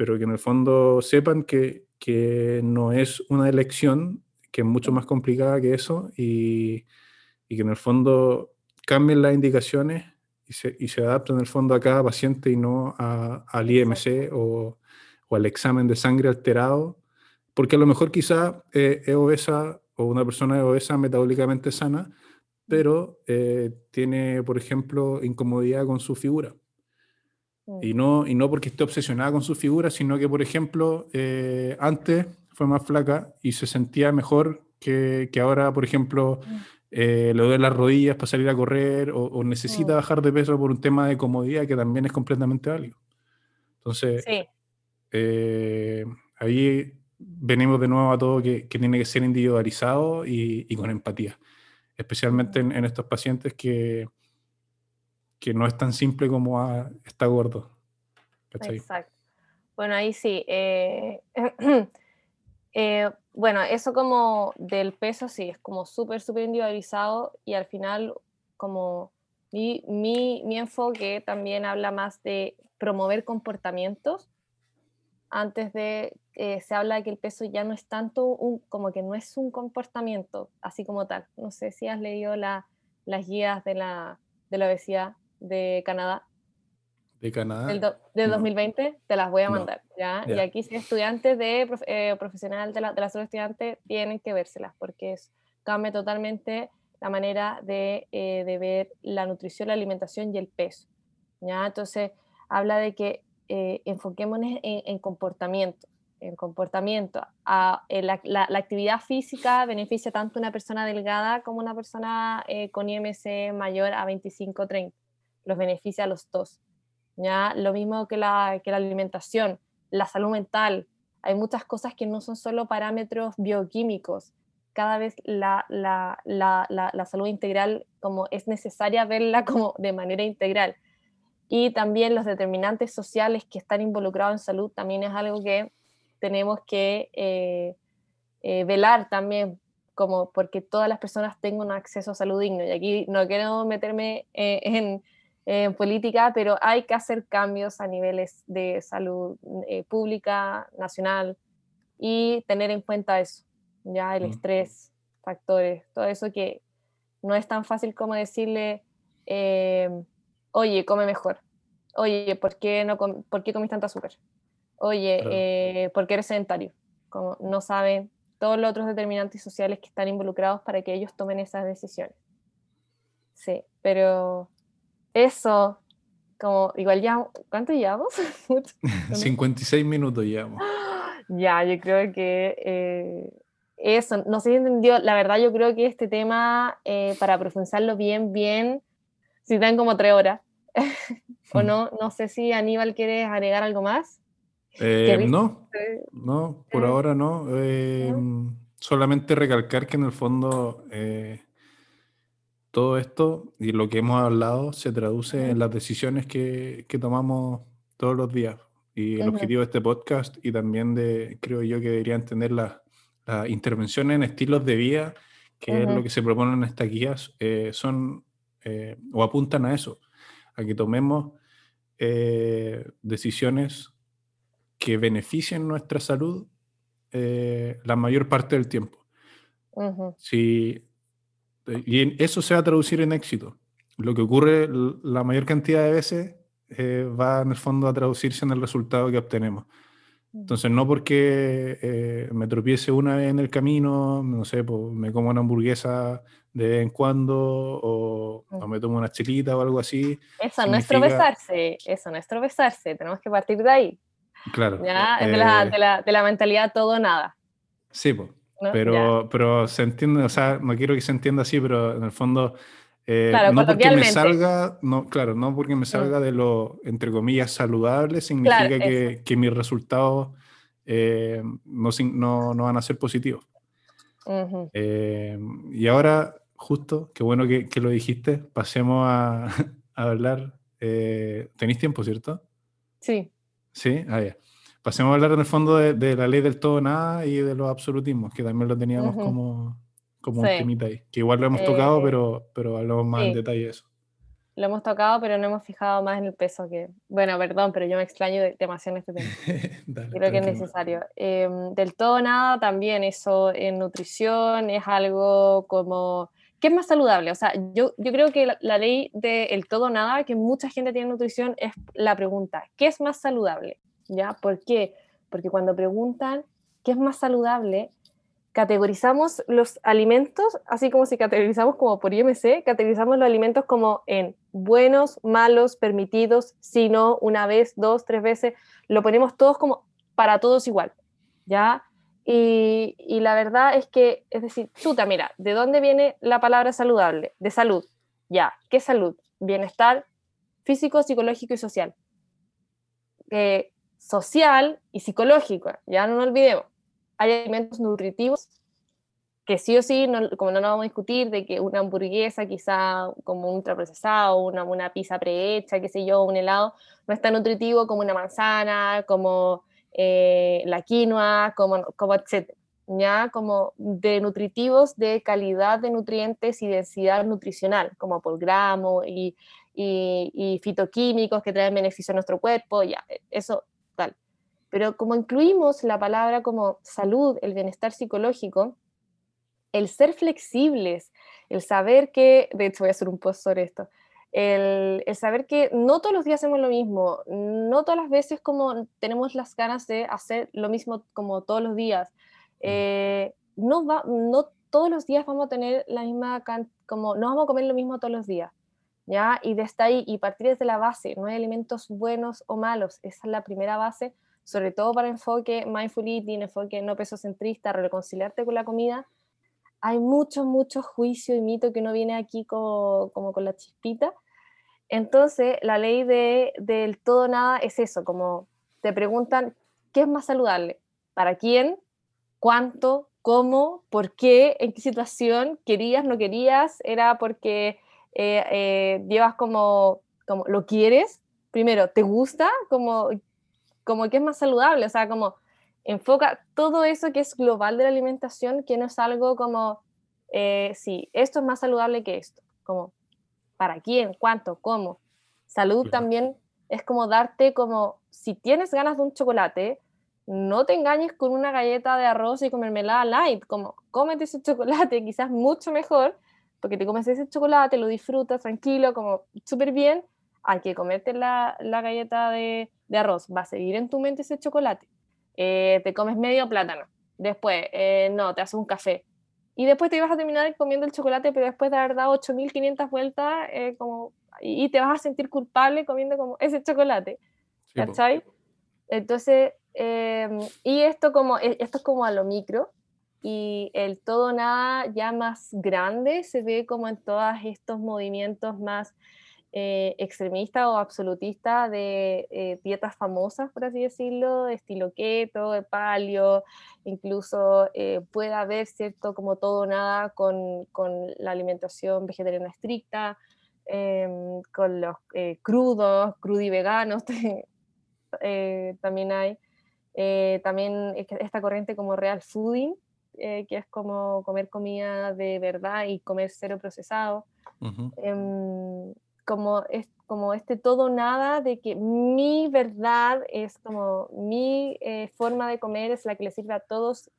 pero que en el fondo sepan que, que no es una elección, que es mucho más complicada que eso, y, y que en el fondo cambien las indicaciones y se, y se adapten en el fondo a cada paciente y no a- al IMC o, o al examen de sangre alterado, porque a lo mejor quizá eh, es obesa o una persona es obesa metabólicamente sana, pero eh, tiene, por ejemplo, incomodidad con su figura. Y no, y no porque esté obsesionada con su figura, sino que, por ejemplo, eh, antes fue más flaca y se sentía mejor que, que ahora, por ejemplo, eh, le duelen las rodillas para salir a correr o, o necesita Mm. bajar de peso por un tema de comodidad que también es completamente válido. Entonces, Sí, eh, ahí venimos de nuevo a todo que, que tiene que ser individualizado y, y con empatía, especialmente en, en estos pacientes que, que no es tan simple como ah, está gordo. exacto. Bueno, ahí sí. eh, eh, bueno, eso como del peso, sí, es como súper, súper individualizado y al final como mi, mi, mi enfoque también habla más de promover comportamientos antes de, eh, se habla de que el peso ya no es tanto un, como que no es un comportamiento así como tal. No sé si has leído la- las guías de la, de la obesidad de Canadá De Canadá. del, do- del no. 2020, te las voy a No. mandar, ¿ya? Y aquí si estudiantes de prof- eh, profesional de la, de la salud estudiante tienen que vérselas porque es, cambia totalmente la manera de, eh, de ver la nutrición, la alimentación y el peso, ¿ya? Entonces habla de que eh, enfoquémonos en, en comportamiento, en comportamiento. A- en la, la- la actividad física beneficia tanto a una persona delgada como una persona eh, con IMC mayor a 25-30. Los beneficia a los dos. ¿ya? Lo mismo que la, que la alimentación, la salud mental. Hay muchas cosas que no son solo parámetros bioquímicos. Cada vez la, la, la, salud integral como es necesaria verla como de manera integral. Y también los determinantes sociales que están involucrados en salud también es algo que tenemos que eh, eh, velar también, como porque todas las personas tengan un acceso a salud digno. Y aquí no quiero meterme eh, en, en política, pero hay que hacer cambios a niveles de salud eh, pública, nacional, y tener en cuenta eso, ya el Mm. estrés, factores, todo eso que no es tan fácil como decirle, eh, oye, come mejor, oye, ¿por qué, no com- ¿por qué comís tanto azúcar? Oye, Claro. eh, ¿por qué eres sedentario? Como no saben todos los otros determinantes sociales que están involucrados para que ellos tomen esas decisiones. Sí, pero eso, como igual ya, ¿cuánto llevamos? Mucho. 56 minutos llevamos. Ya, yo creo que eh, eso, no sé si entendió, la verdad yo creo que este tema, eh, para profundizarlo bien, bien, si dan como tres horas, o Mm. no, no sé si Aníbal quieres agregar algo más. Eh, no, no, por ahora no. Solamente recalcar que en el fondo eh, todo esto y lo que hemos hablado se traduce en las decisiones que, que tomamos todos los días. Y el Ujú. objetivo de este podcast y también de, creo yo, que deberían tener las las intervenciones en estilos de vida, que es lo que se proponen en estas guías, eh, son eh, o apuntan a eso, a que tomemos eh, decisiones que beneficien nuestra salud eh, la mayor parte del tiempo. Ujú, Si, y eso se va a traducir en éxito. Lo que ocurre la mayor cantidad de veces eh, va en el fondo a traducirse en el resultado que obtenemos. Entonces, no porque eh, me tropiece una vez en el camino, no sé, pues, me como una hamburguesa de vez en cuando o, o me tomo una chelita o algo así. Eso no es significa- tropezarse, eso no es tropezarse, tenemos que partir de ahí, Claro. ¿ya? Es de la, eh, de, la, de la mentalidad todo o nada. Sí, pues. ¿No? Ya. Pero, pero se entiende, o sea, no quiero que se entienda así, pero en el fondo, eh, Claro, no porque me salga, no, claro, no porque me salga de lo, entre comillas, saludable, significa Claro, que, que mis resultados eh, no, no, no van a ser positivos. Ujú. Eh, y ahora, justo, qué bueno que, que lo dijiste, pasemos a, a hablar. eh, ¿Tenéis tiempo, cierto? Sí. Sí, ah, ya. Pasemos a hablar en el fondo de, de la ley del todo nada y de los absolutismos, que también lo teníamos Ujú. como, como un Sí. temita ahí. Que igual lo hemos tocado, Eh, pero, pero hablamos más en sí. detalle de eso. Lo hemos tocado, pero no hemos fijado más en el peso que... Bueno, perdón, pero yo me extraño de- demasiado en este tema. Dale, Creo que es necesario. Em, del todo nada, también eso en nutrición es algo como... ¿Qué es más saludable? O sea, yo, yo creo que la, la ley del todo o nada, que mucha gente tiene en nutrición, es la pregunta, ¿qué es más saludable? ¿Ya? ¿Por qué? Porque cuando preguntan qué es más saludable, categorizamos los alimentos, así como si categorizamos como por IMC, categorizamos los alimentos como en buenos, malos, permitidos, si no, una vez, dos, tres veces, lo ponemos todos como para todos igual, ¿ya? Y, y la verdad es que, es decir, chuta, mira, ¿de dónde viene la palabra saludable? De salud, ya, ¿qué salud? Bienestar físico, psicológico y social. Eh, social y psicológico, ya no nos olvidemos. Hay alimentos nutritivos que sí o sí, no- como no nos vamos a discutir, de que una hamburguesa quizá como ultraprocesado, una, una pizza prehecha, qué sé yo, un helado, no es tan nutritivo como una manzana, como eh, la quinoa, como, como etcétera. Ya como de nutritivos de calidad de nutrientes y densidad nutricional, como por gramo y, y, y fitoquímicos que traen beneficio a nuestro cuerpo, ya, eso. Pero como incluimos la palabra como salud, el bienestar psicológico, el ser flexibles, el saber que, de hecho voy a hacer un post sobre esto, el, el saber que no todos los días hacemos lo mismo, no todas las veces como tenemos las ganas de hacer lo mismo como todos los días, eh, no, va, no todos los días vamos a tener la misma, como no vamos a comer lo mismo todos los días, ¿ya? Y desde ahí, y partir desde la base, no hay alimentos buenos o malos, esa es la primera base, sobre todo para enfoque mindful eating, enfoque no peso centrista, reconciliarte con la comida, hay mucho, mucho juicio y mito que no viene aquí como, como con la chispita. Entonces, la ley de, del todo nada es eso, como te preguntan, ¿qué es más saludable? ¿Para quién? ¿Cuánto? ¿Cómo? ¿Por qué? ¿En qué situación? ¿Querías? ¿No querías? ¿Era porque eh, eh, llevas como, como, lo quieres? Primero, ¿te gusta? Como, como que es más saludable, o sea, como enfoca todo eso que es global de la alimentación, que no es algo como, eh, sí, esto es más saludable que esto, como, ¿para quién? ¿Cuánto? ¿Cómo? Salud Claro. también es como darte como, si tienes ganas de un chocolate, no te engañes con una galleta de arroz y con mermelada light, como, cómete ese chocolate, quizás mucho mejor, porque te comes ese chocolate, lo disfrutas tranquilo, como súper bien, hay que comerte la, la galleta de, de arroz, va a seguir en tu mente ese chocolate. Eh, te comes medio plátano, después, eh, no, te haces un café. Y después te vas a terminar comiendo el chocolate, pero después de haber dado 8500 vueltas, eh, como, y, te vas a sentir culpable comiendo como ese chocolate. Sí. ¿cachai? Entonces, eh, y esto, como, e- esto es como a lo micro, y el todo nada ya más grande se ve como en todos estos movimientos más eh, extremistas o absolutistas de eh, dietas famosas, por así decirlo, de estilo keto, de paleo, incluso eh, puede haber cierto como todo o nada con, con la alimentación vegetariana estricta, em, con los eh, crudos, crudiveganos, eh, también hay. Eh, también es que esta corriente como real fooding, que es como comer comida de verdad y comer cero procesado. Em, como, es, como este todo nada de que mi verdad es como mi eh, forma de comer es la que le sirve a todos,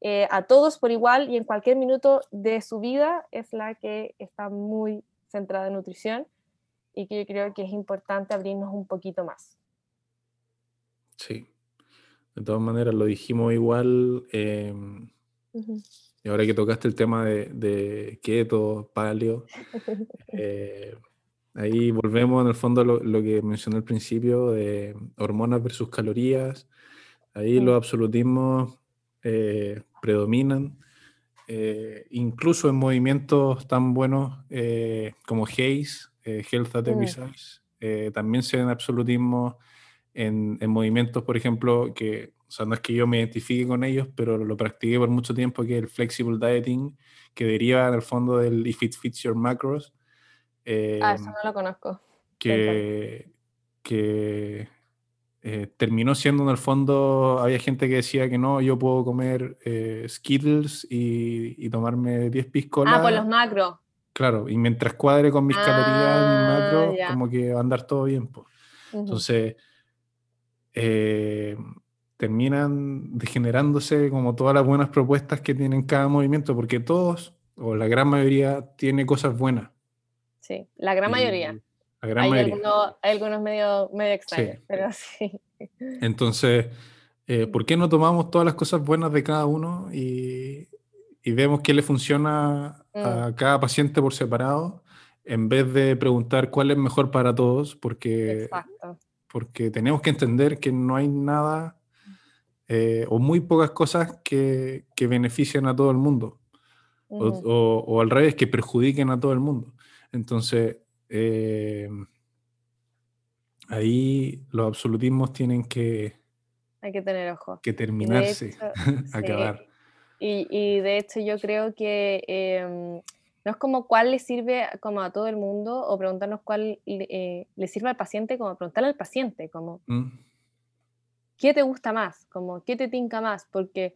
eh, a todos por igual y en cualquier minuto de su vida es la que está muy centrada en nutrición y que yo creo que es importante abrirnos un poquito más. Sí. De todas maneras, lo dijimos igual. eh, Ujú. y ahora que tocaste el tema de, de keto, paleo, eh, ahí volvemos en el fondo a lo, lo que mencioné al principio de hormonas versus calorías. Ahí Mm. los absolutismos eh, predominan. eh, incluso en movimientos tan buenos eh, como HACE, eh, Health at Every Mm. Size, también se ven absolutismos en, en movimientos, por ejemplo, que, o sea, no es que yo me identifique con ellos, pero lo practiqué por mucho tiempo, que es el flexible dieting, que deriva en el fondo del if it fits your macros. Ah, eso eh, no lo conozco. que, que eh, terminó siendo en el fondo, había gente que decía que no, yo puedo comer eh, Skittles y, y tomarme 10 piscolas. Ah, por los macros. Claro, y mientras cuadre con mis calorías y mis Ah, macros, ya. como que va a andar todo bien. po. Ujú. Entonces, eh, terminan degenerándose como todas las buenas propuestas que tienen cada movimiento, porque todos, o la gran mayoría, tiene cosas buenas. Sí, la gran mayoría. La gran Hay mayoría. algunos, hay algunos medio, medio extraños, Sí. pero sí. Entonces, eh, ¿por qué no tomamos todas las cosas buenas de cada uno y, y vemos qué le funciona a cada paciente por separado, en vez de preguntar cuál es mejor para todos? Porque, Exacto. porque tenemos que entender que no hay nada eh, o muy pocas cosas que, que beneficien a todo el mundo. O- o al revés, que perjudiquen a todo el mundo. Entonces, eh, ahí los absolutismos tienen que, Hay que tener ojo. que terminarse, hecho, sí, acabar. Y, y de hecho yo creo que em, no es como cuál le sirve como a todo el mundo o preguntarnos cuál le, eh, le sirve al paciente, como preguntarle al paciente, como ¿Mm? ¿qué te gusta más? Como, ¿qué te tinca más? Porque,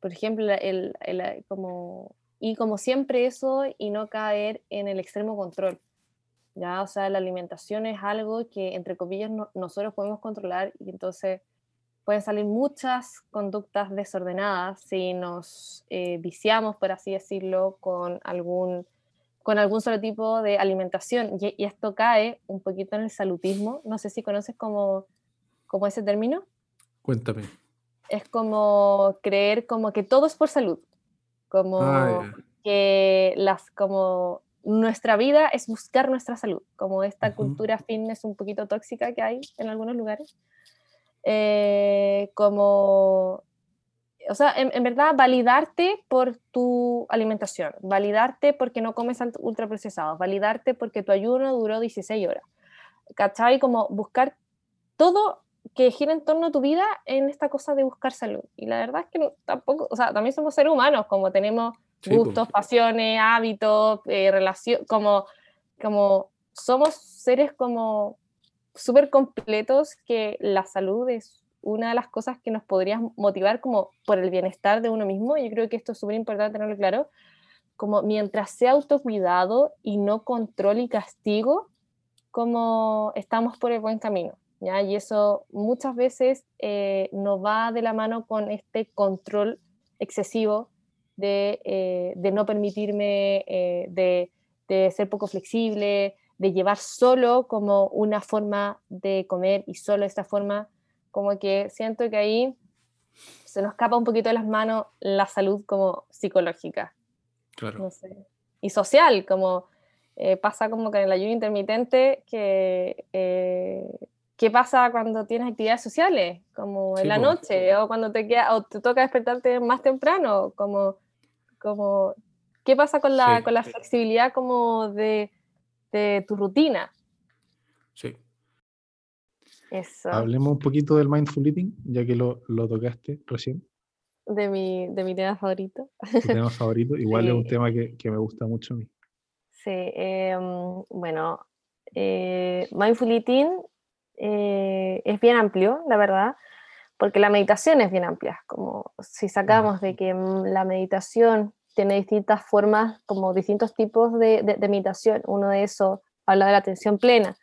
por ejemplo, el, el- como, y como siempre eso y no caer en el extremo control. Ya, o sea, la alimentación es algo que, entre comillas, no- nosotros podemos controlar y entonces pueden salir muchas conductas desordenadas si nos eh, viciamos, por así decirlo, con algún, con algún solo tipo de alimentación. Y, y esto cae un poquito en el salutismo. No sé si conoces como, como ese término Cuéntame. es como creer como que todo es por salud, como Ah, ya. que las como nuestra vida es buscar nuestra salud, como esta cultura fitness un poquito tóxica que hay en algunos lugares, Eh, como, o sea, en, en verdad validarte por tu alimentación, validarte porque no comes ultraprocesados, validarte porque tu ayuno duró 16 horas, ¿cachai? Como buscar todo que gira en torno a tu vida en esta cosa de buscar salud. Y la verdad es que tampoco, o sea, también somos seres humanos, como tenemos Sí, po. gustos, pasiones, hábitos, eh, relación, como, como somos seres como súper completos que la salud es una de las cosas que nos podría motivar como por el bienestar de uno mismo. Yo creo que esto es súper importante tenerlo claro. Como mientras sea autocuidado y no control y castigo, como estamos por el buen camino. ¿Ya? Y eso muchas veces eh, no va de la mano con este control excesivo de, eh, de no permitirme, eh, de, de ser poco flexible, de llevar solo como una forma de comer y solo esta forma, como que siento que ahí se nos escapa un poquito de las manos la salud como psicológica Claro. no sé, y social, como eh, pasa como con el ayuno intermitente, que eh, ¿qué pasa cuando tienes actividades sociales? Como en Sí, la po. noche, o cuando te, queda, o te toca despertarte más temprano, como, como ¿qué pasa con la, Sí. con la flexibilidad como de, de tu rutina? Sí. Eso, Hablemos un poquito del mindful eating, ya que lo, lo tocaste recién. de mi, de mi tema favorito. Tu tema favorito. Igual es un tema que, que me gusta mucho a mí. Sí, em, bueno, eh, Mindful Eating eh, es bien amplio, la verdad, porque la meditación es bien amplia. Como si sacamos de que mm, la meditación tiene distintas formas, como distintos tipos de, de- de meditación. Uno de esos habla de la atención plena,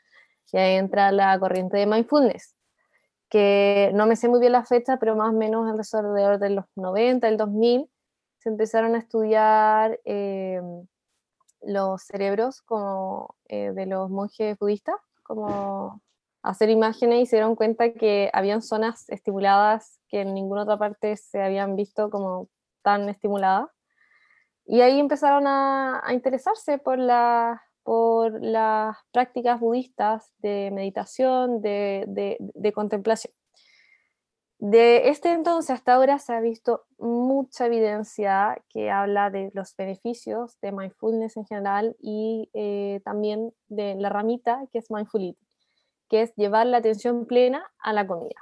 y ahí entra la corriente de mindfulness, que no me sé muy bien la fecha, pero más o menos alrededor de los 90, el 2000, se empezaron a estudiar em, los cerebros como eh, de los monjes budistas, como hacer imágenes y se dieron cuenta que habían zonas estimuladas que en ninguna otra parte se habían visto como tan estimuladas. Y ahí empezaron a, interesarse por, la- por las prácticas budistas de meditación, de, contemplación. De este entonces hasta ahora se ha visto mucha evidencia que habla de los beneficios de mindfulness en general y eh, también de la ramita que es mindful eating, que es llevar la atención plena a la comida,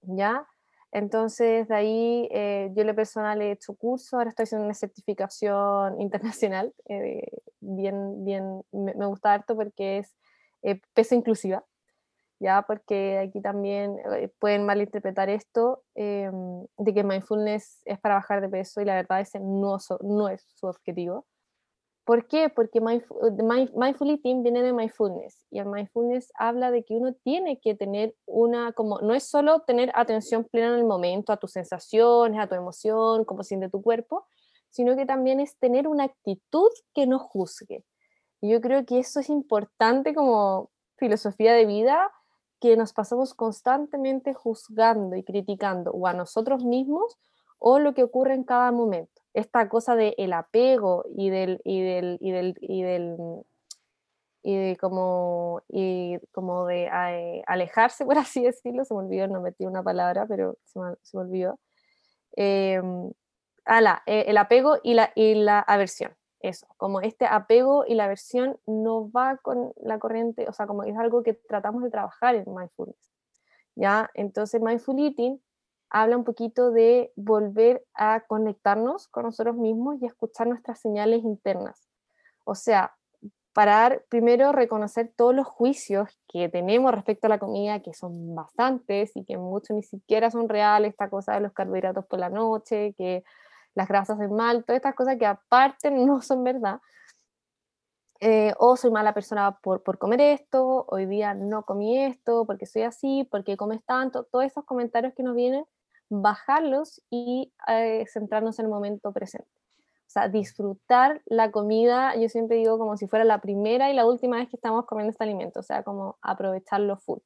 ¿ya? Entonces, de ahí eh, yo le personal he hecho curso, ahora estoy haciendo una certificación internacional, eh, bien, bien, me, gusta harto porque es eh, peso inclusiva, ya porque aquí también pueden malinterpretar esto em, de que mindfulness es para bajar de peso y la verdad ese no, no es su objetivo. ¿Por qué? Porque mind- mindful viene de mindfulness y el mindfulness habla de que uno tiene que tener una, como no es solo tener atención plena en el momento a tus sensaciones, a tu emoción, cómo siente tu cuerpo, sino que también es tener una actitud que no juzgue. Y yo creo que eso es importante como filosofía de vida, que nos pasamos constantemente juzgando y criticando o a nosotros mismos o lo que ocurre en cada momento. Esta cosa del el apego y del, y del, y del, y del y de como, y como de eh, alejarse, por así decirlo, se me olvidó, no metí una palabra, pero se me, se me olvidó. Em, ala, eh, el apego y la, y la aversión, eso, como este apego y la aversión no va con la corriente, o sea, como es algo que tratamos de trabajar en mindfulness, ¿ya? Entonces, mindful eating habla un poquito de volver a conectarnos con nosotros mismos y escuchar nuestras señales internas. O sea, parar, primero reconocer todos los juicios que tenemos respecto a la comida, que son bastantes y que muchos ni siquiera son reales, esta cosa de los carbohidratos por la noche, que las grasas en mal, todas estas cosas que aparte no son verdad. Eh, o soy mala persona por, por comer esto, hoy día no comí esto, porque soy así, porque comes tanto, todos esos comentarios que nos vienen, bajarlos y eh, centrarnos en el momento presente. O sea, disfrutar la comida, yo siempre digo como si fuera la primera y la última vez que estamos comiendo este alimento, o sea, como aprovecharlo full.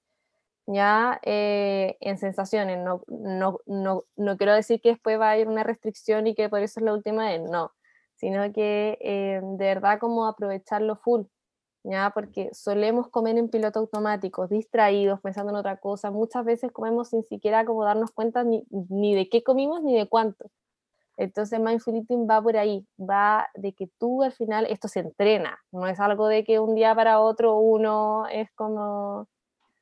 Ya eh, en sensaciones, no, no, no, no quiero decir que después va a haber una restricción y que por eso es la última vez, no, sino que eh, de verdad como aprovecharlo full, ¿ya? Porque solemos comer en piloto automático, distraídos, pensando en otra cosa, muchas veces comemos sin siquiera como darnos cuenta ni, ni de qué comimos ni de cuánto. Entonces mindful eating va por ahí, va de que tú al final, esto se entrena, no es algo de que un día para otro uno es como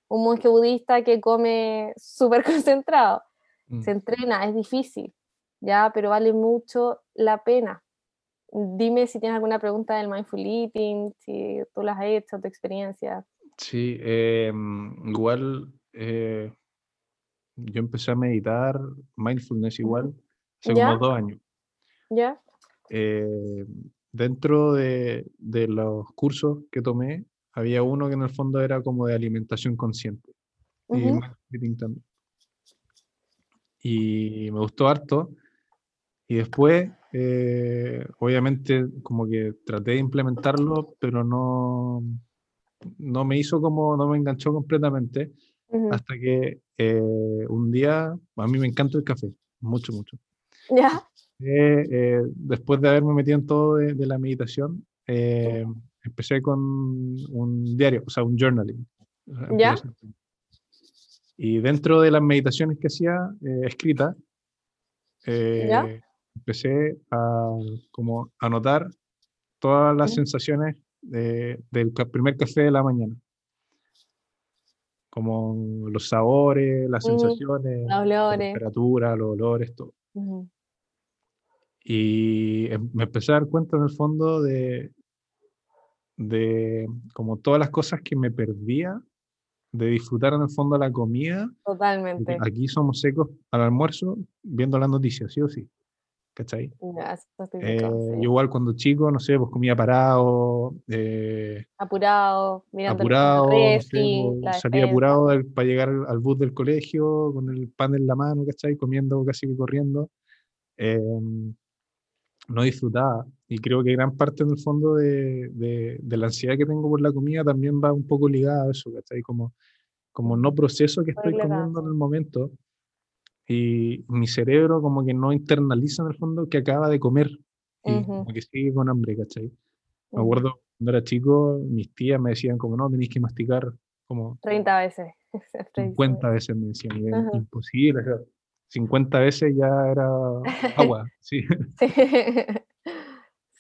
un monje budista que come súper concentrado, Mm. se entrena, es difícil, ya, pero vale mucho la pena. Dime si tienes alguna pregunta del mindful eating, si tú lo has hecho, tu experiencia. Sí, em, igual eh, yo empecé a meditar mindfulness igual hace ¿Ya? como dos años. ¿Ya? Eh, dentro de, de los cursos que tomé, había uno que en el fondo era como de alimentación consciente y mindful eating también. Y me gustó harto. Y después, eh, obviamente, como que traté de implementarlo, pero no, no me hizo como, no me enganchó completamente, hasta que eh, un día, a mí me encanta el café, mucho, mucho. ¿Ya? Eh, después de haberme metido en todo de, de la meditación, empecé con un diario, o sea, un journaling. ¿Ya? Y dentro de las meditaciones que hacía, escritas, eh, ¿Ya? Empecé a como anotar todas las sensaciones de- del primer café de la mañana. Como los sabores, las sensaciones, Los la temperatura, los olores, todo. Y em- me empecé a dar cuenta en el fondo de, de como todas las cosas que me perdía de disfrutar en el fondo la comida. Totalmente. Aquí somos secos al almuerzo viendo las noticias, sí o sí. ¿Cachai? Ya, Eh, sí. igual cuando chico, no sé, pues comía parado, eh, Apurado, mirando el- el apurado, no sé, refri, pues, salía apurado del- para llegar al, bus del colegio con el pan en la mano, ¿cachai? Comiendo casi que corriendo. Em, no disfrutaba. Y creo que gran parte en el fondo de, de- de la ansiedad que tengo por la comida también va un poco ligada a eso, ¿cachai? Como, como no proceso que estoy comiendo en el momento y mi cerebro como que no internaliza en el fondo que acaba de comer y Ujú, como que sigue con hambre, ¿cachai? Me acuerdo cuando era chico, mis tías me decían como no, tenéis que masticar como 30 veces. es 50 veces me decían, y era Ajá. imposible, o sea, 50 veces ya era agua, sí. Sí.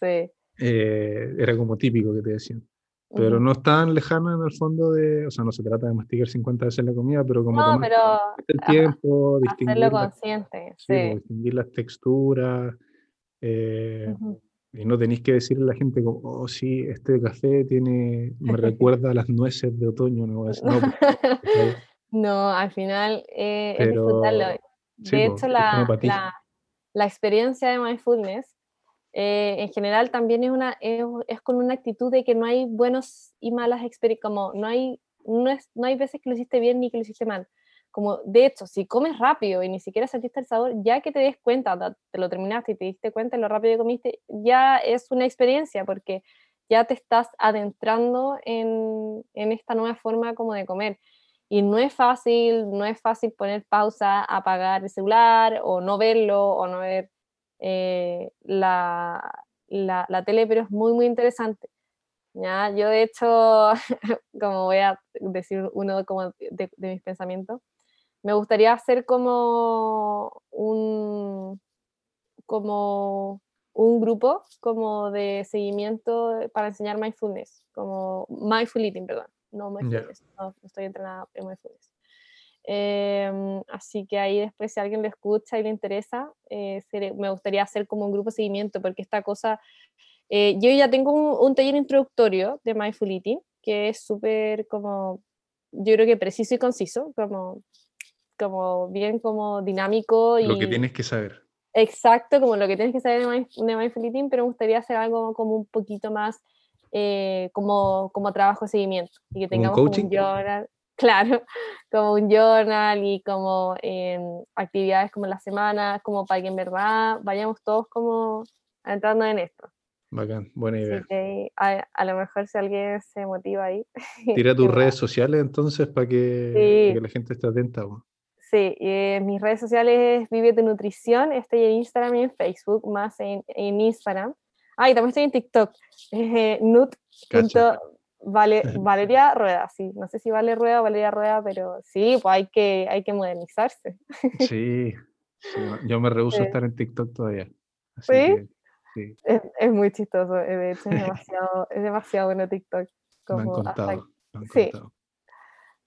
Sí. Eh, era como típico que te decían. Pero no es tan lejano en el fondo de, o sea, no se trata de masticar 50 veces la comida, pero como No, pero el ajá, tiempo, hacerlo distinguir, las- consciente, sí, pues, sí. distinguir las texturas, eh, Ujú. Y no tenéis que decirle a la gente como, oh sí, este café tiene, me recuerda a las nueces de otoño. No, es- no, pues, No, al final eh, es Pero- disfrutarlo. sí, De po, hecho, es la, la- la experiencia de mindfulness eh, en general también es, una, es, es con una actitud de que no hay buenos y malas experiencias, como no hay, no, es, no hay veces que lo hiciste bien ni que lo hiciste mal. Como, de hecho, si comes rápido y ni siquiera sentiste el sabor, ya que te des cuenta, te lo terminaste y te diste cuenta de lo rápido que comiste, ya es una experiencia porque ya te estás adentrando en, en esta nueva forma como de comer. Y no es fácil, no es fácil poner pausa, apagar el celular o no verlo o no ver eh, la, la, la tele, pero es muy, muy interesante. ¿ya? Yo de hecho, como voy a decir uno como de, de mis pensamientos, me gustaría hacer como un, como un grupo como de seguimiento para enseñar mindfulness, como mindful eating, perdón, no mindfulness, no estoy entrenada en mindfulness. Em, así que ahí después si alguien lo escucha y le interesa, eh, me gustaría hacer como un grupo de seguimiento, porque esta cosa, eh, yo ya tengo un, un taller introductorio de mindful eating, que es súper como, yo creo que preciso y conciso, como, como bien como dinámico y Lo que tienes que saber. exacto como lo que tienes que saber de, de mindful eating, pero me gustaría hacer algo como un poquito más eh, como, como trabajo de seguimiento y que ¿Como un tengamos como coaching? un journal, claro, como un journal y como em, actividades como la semana, como para que en verdad vayamos todos como entrando en esto. Bacán, buena idea. Así que a, a lo mejor si alguien se motiva ahí. Tira tus redes sociales entonces para que, Sí. para que la gente esté atenta. Sí, eh, mis redes sociales es Vive tu Nutrición, estoy en Instagram y en Facebook, más en, en Instagram. Ah, y también estoy en TikTok, eh, nut. Cacha. Vale, Valeria Rueda, sí, no sé si Vale Rueda o Valeria Rueda, pero sí, pues hay que, hay que modernizarse. Sí, yo me rehúso a estar en TikTok todavía. Así ¿Sí? que, sí, Es, es muy chistoso, eh, de hecho es demasiado, es demasiado bueno TikTok. me han hasta- contado. me han sí. contado.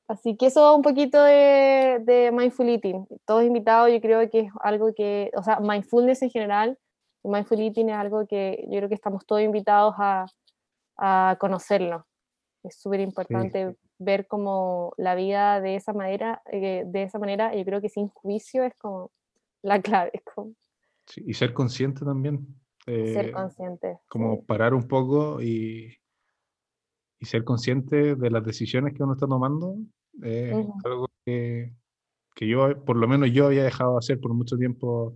Así que eso un poquito de, de mindful eating. Todos invitados, yo creo que es algo que, o sea, mindfulness en general, mindful eating es algo que yo creo que estamos todos invitados a, a conocerlo. Es súper importante ver como la vida de esa manera, eh, de esa manera, yo creo que sin juicio es como la clave, es como Sí, y ser consciente también. ser eh, consciente. como sí. parar un poco y, y ser consciente de las decisiones que uno está tomando. eh, algo que, que yo, por lo menos yo había dejado de hacer por mucho tiempo,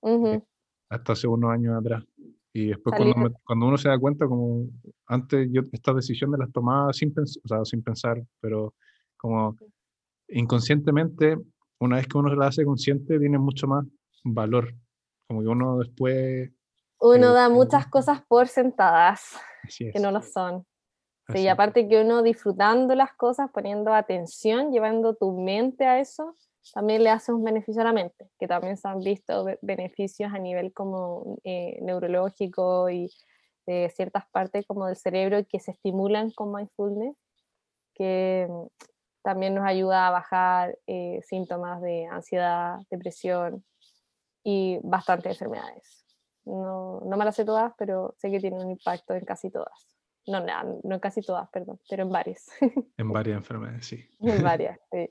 Ujú, hasta hace unos años atrás. Y después cuando, me- cuando uno se da cuenta, como antes yo estas decisiones las tomaba sin, pens- o sea, sin pensar, pero como inconscientemente, una vez que uno se la hace consciente, tiene mucho más valor. Como que uno después... Uno eh, da eh, muchas cosas por sentadas. Que no lo son. Sí, y aparte que uno disfrutando las cosas, poniendo atención, llevando tu mente a eso, también le hace un beneficio a la mente, que también se han visto be- beneficios a nivel como eh, neurológico y de ciertas partes como del cerebro que se estimulan con mindfulness, que mm, también nos ayuda a bajar eh, síntomas de ansiedad, depresión y bastantes enfermedades. No, no me las sé todas, pero sé que tiene un impacto en casi todas. No, no, no en casi todas, perdón, pero en varias. En varias enfermedades, sí. en varias, sí.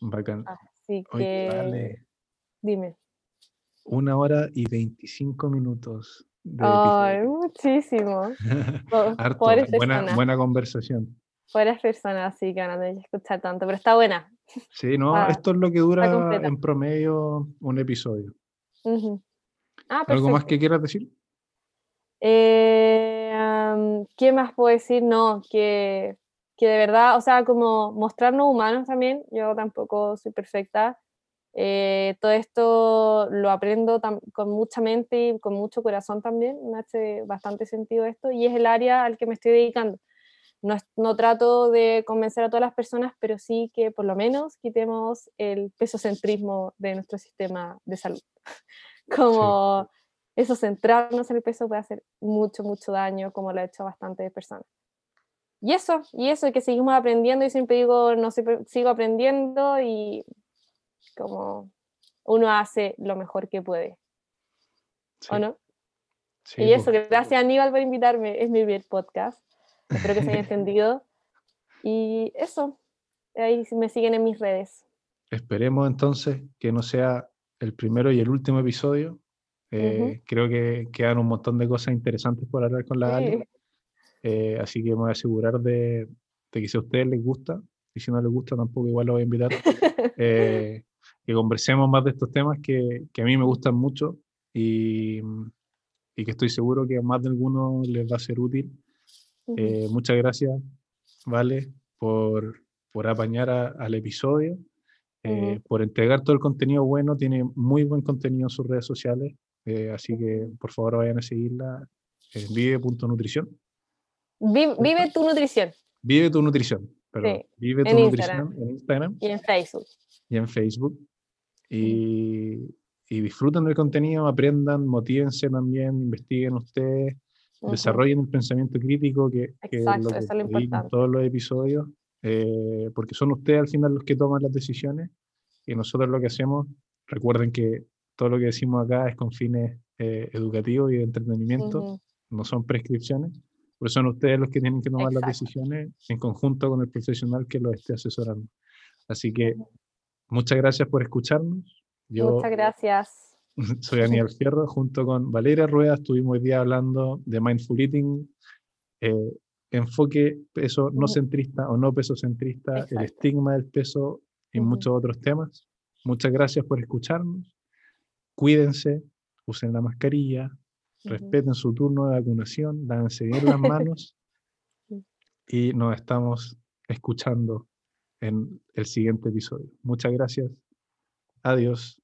Bacán. Así Oye, que, vale. dime. Una hora y 25 minutos de Ay, episodio. muchísimo. Harto, buena, personas, buena conversación. pobres personas, sí, que van a tener que escuchar tanto, pero está buena. Sí, no, Ah, esto es lo que dura en promedio un episodio. Ah, ¿Algo más que quieras decir? Eh, ¿qué más puedo decir? No, que, que de verdad, o sea, como mostrarnos humanos también, yo tampoco soy perfecta. Eh, todo esto lo aprendo con mucha mente y con mucho corazón también, me hace bastante sentido esto y es el área al que me estoy dedicando. No, no trato de convencer a todas las personas, pero sí que por lo menos quitemos el pesocentrismo de nuestro sistema de salud. Como eso, centrarnos en el peso puede hacer mucho, mucho daño, como lo ha hecho bastantes personas. Y eso, y eso, que seguimos aprendiendo, y siempre digo, no sé, sigo aprendiendo y como uno hace lo mejor que puede, Sí, ¿o no? Sí, y eso, pues. gracias Aníbal por invitarme. Es mi primer podcast. Espero que se haya entendido. Y eso, ahí me siguen en mis redes. Esperemos entonces que no sea el primero y el último episodio. Eh, Creo que quedan un montón de cosas interesantes por hablar con la Ali. Sí. Eh, así que me voy a asegurar de, de que si a ustedes les gusta, y si no les gusta tampoco igual lo voy a invitar, eh, que conversemos más de estos temas que, que a mí me gustan mucho y, y que estoy seguro que a más de alguno les va a ser útil. Eh, muchas gracias, Vale, por, por apañar a- al episodio, eh, por entregar todo el contenido bueno. Tiene muy buen contenido en sus redes sociales, eh, así que por favor vayan a seguirla en vive.nutrición. Vi- vive tu nutrición Vive tu nutrición, perdón. Sí, Vive tu en nutrición Instagram. en Instagram y en Facebook. y en Facebook. Y, y disfruten del contenido, aprendan, motívense también, investiguen ustedes, Ujú. desarrollen el pensamiento crítico que, que Exacto, que eso es lo pedí en importante. todos los episodios, eh, porque son ustedes al final los que toman las decisiones y nosotros lo que hacemos, recuerden que todo lo que decimos acá es con fines eh, educativos y de entretenimiento, no son prescripciones, pero son ustedes los que tienen que tomar las Exacto. decisiones en conjunto con el profesional que los esté asesorando. Así que muchas gracias por escucharnos. Yo Muchas gracias. soy Aníbal Fierro, junto con Valeria Rueda estuvimos hoy día hablando de Mindful Eating, eh, enfoque peso no centrista o no peso centrista, el Exacto. estigma del peso y Ujú. muchos otros temas. Muchas gracias por escucharnos. Cuídense, usen la mascarilla. Respeten su turno de vacunación, lávense bien las manos y nos estamos escuchando en el siguiente episodio. Muchas gracias. Adiós.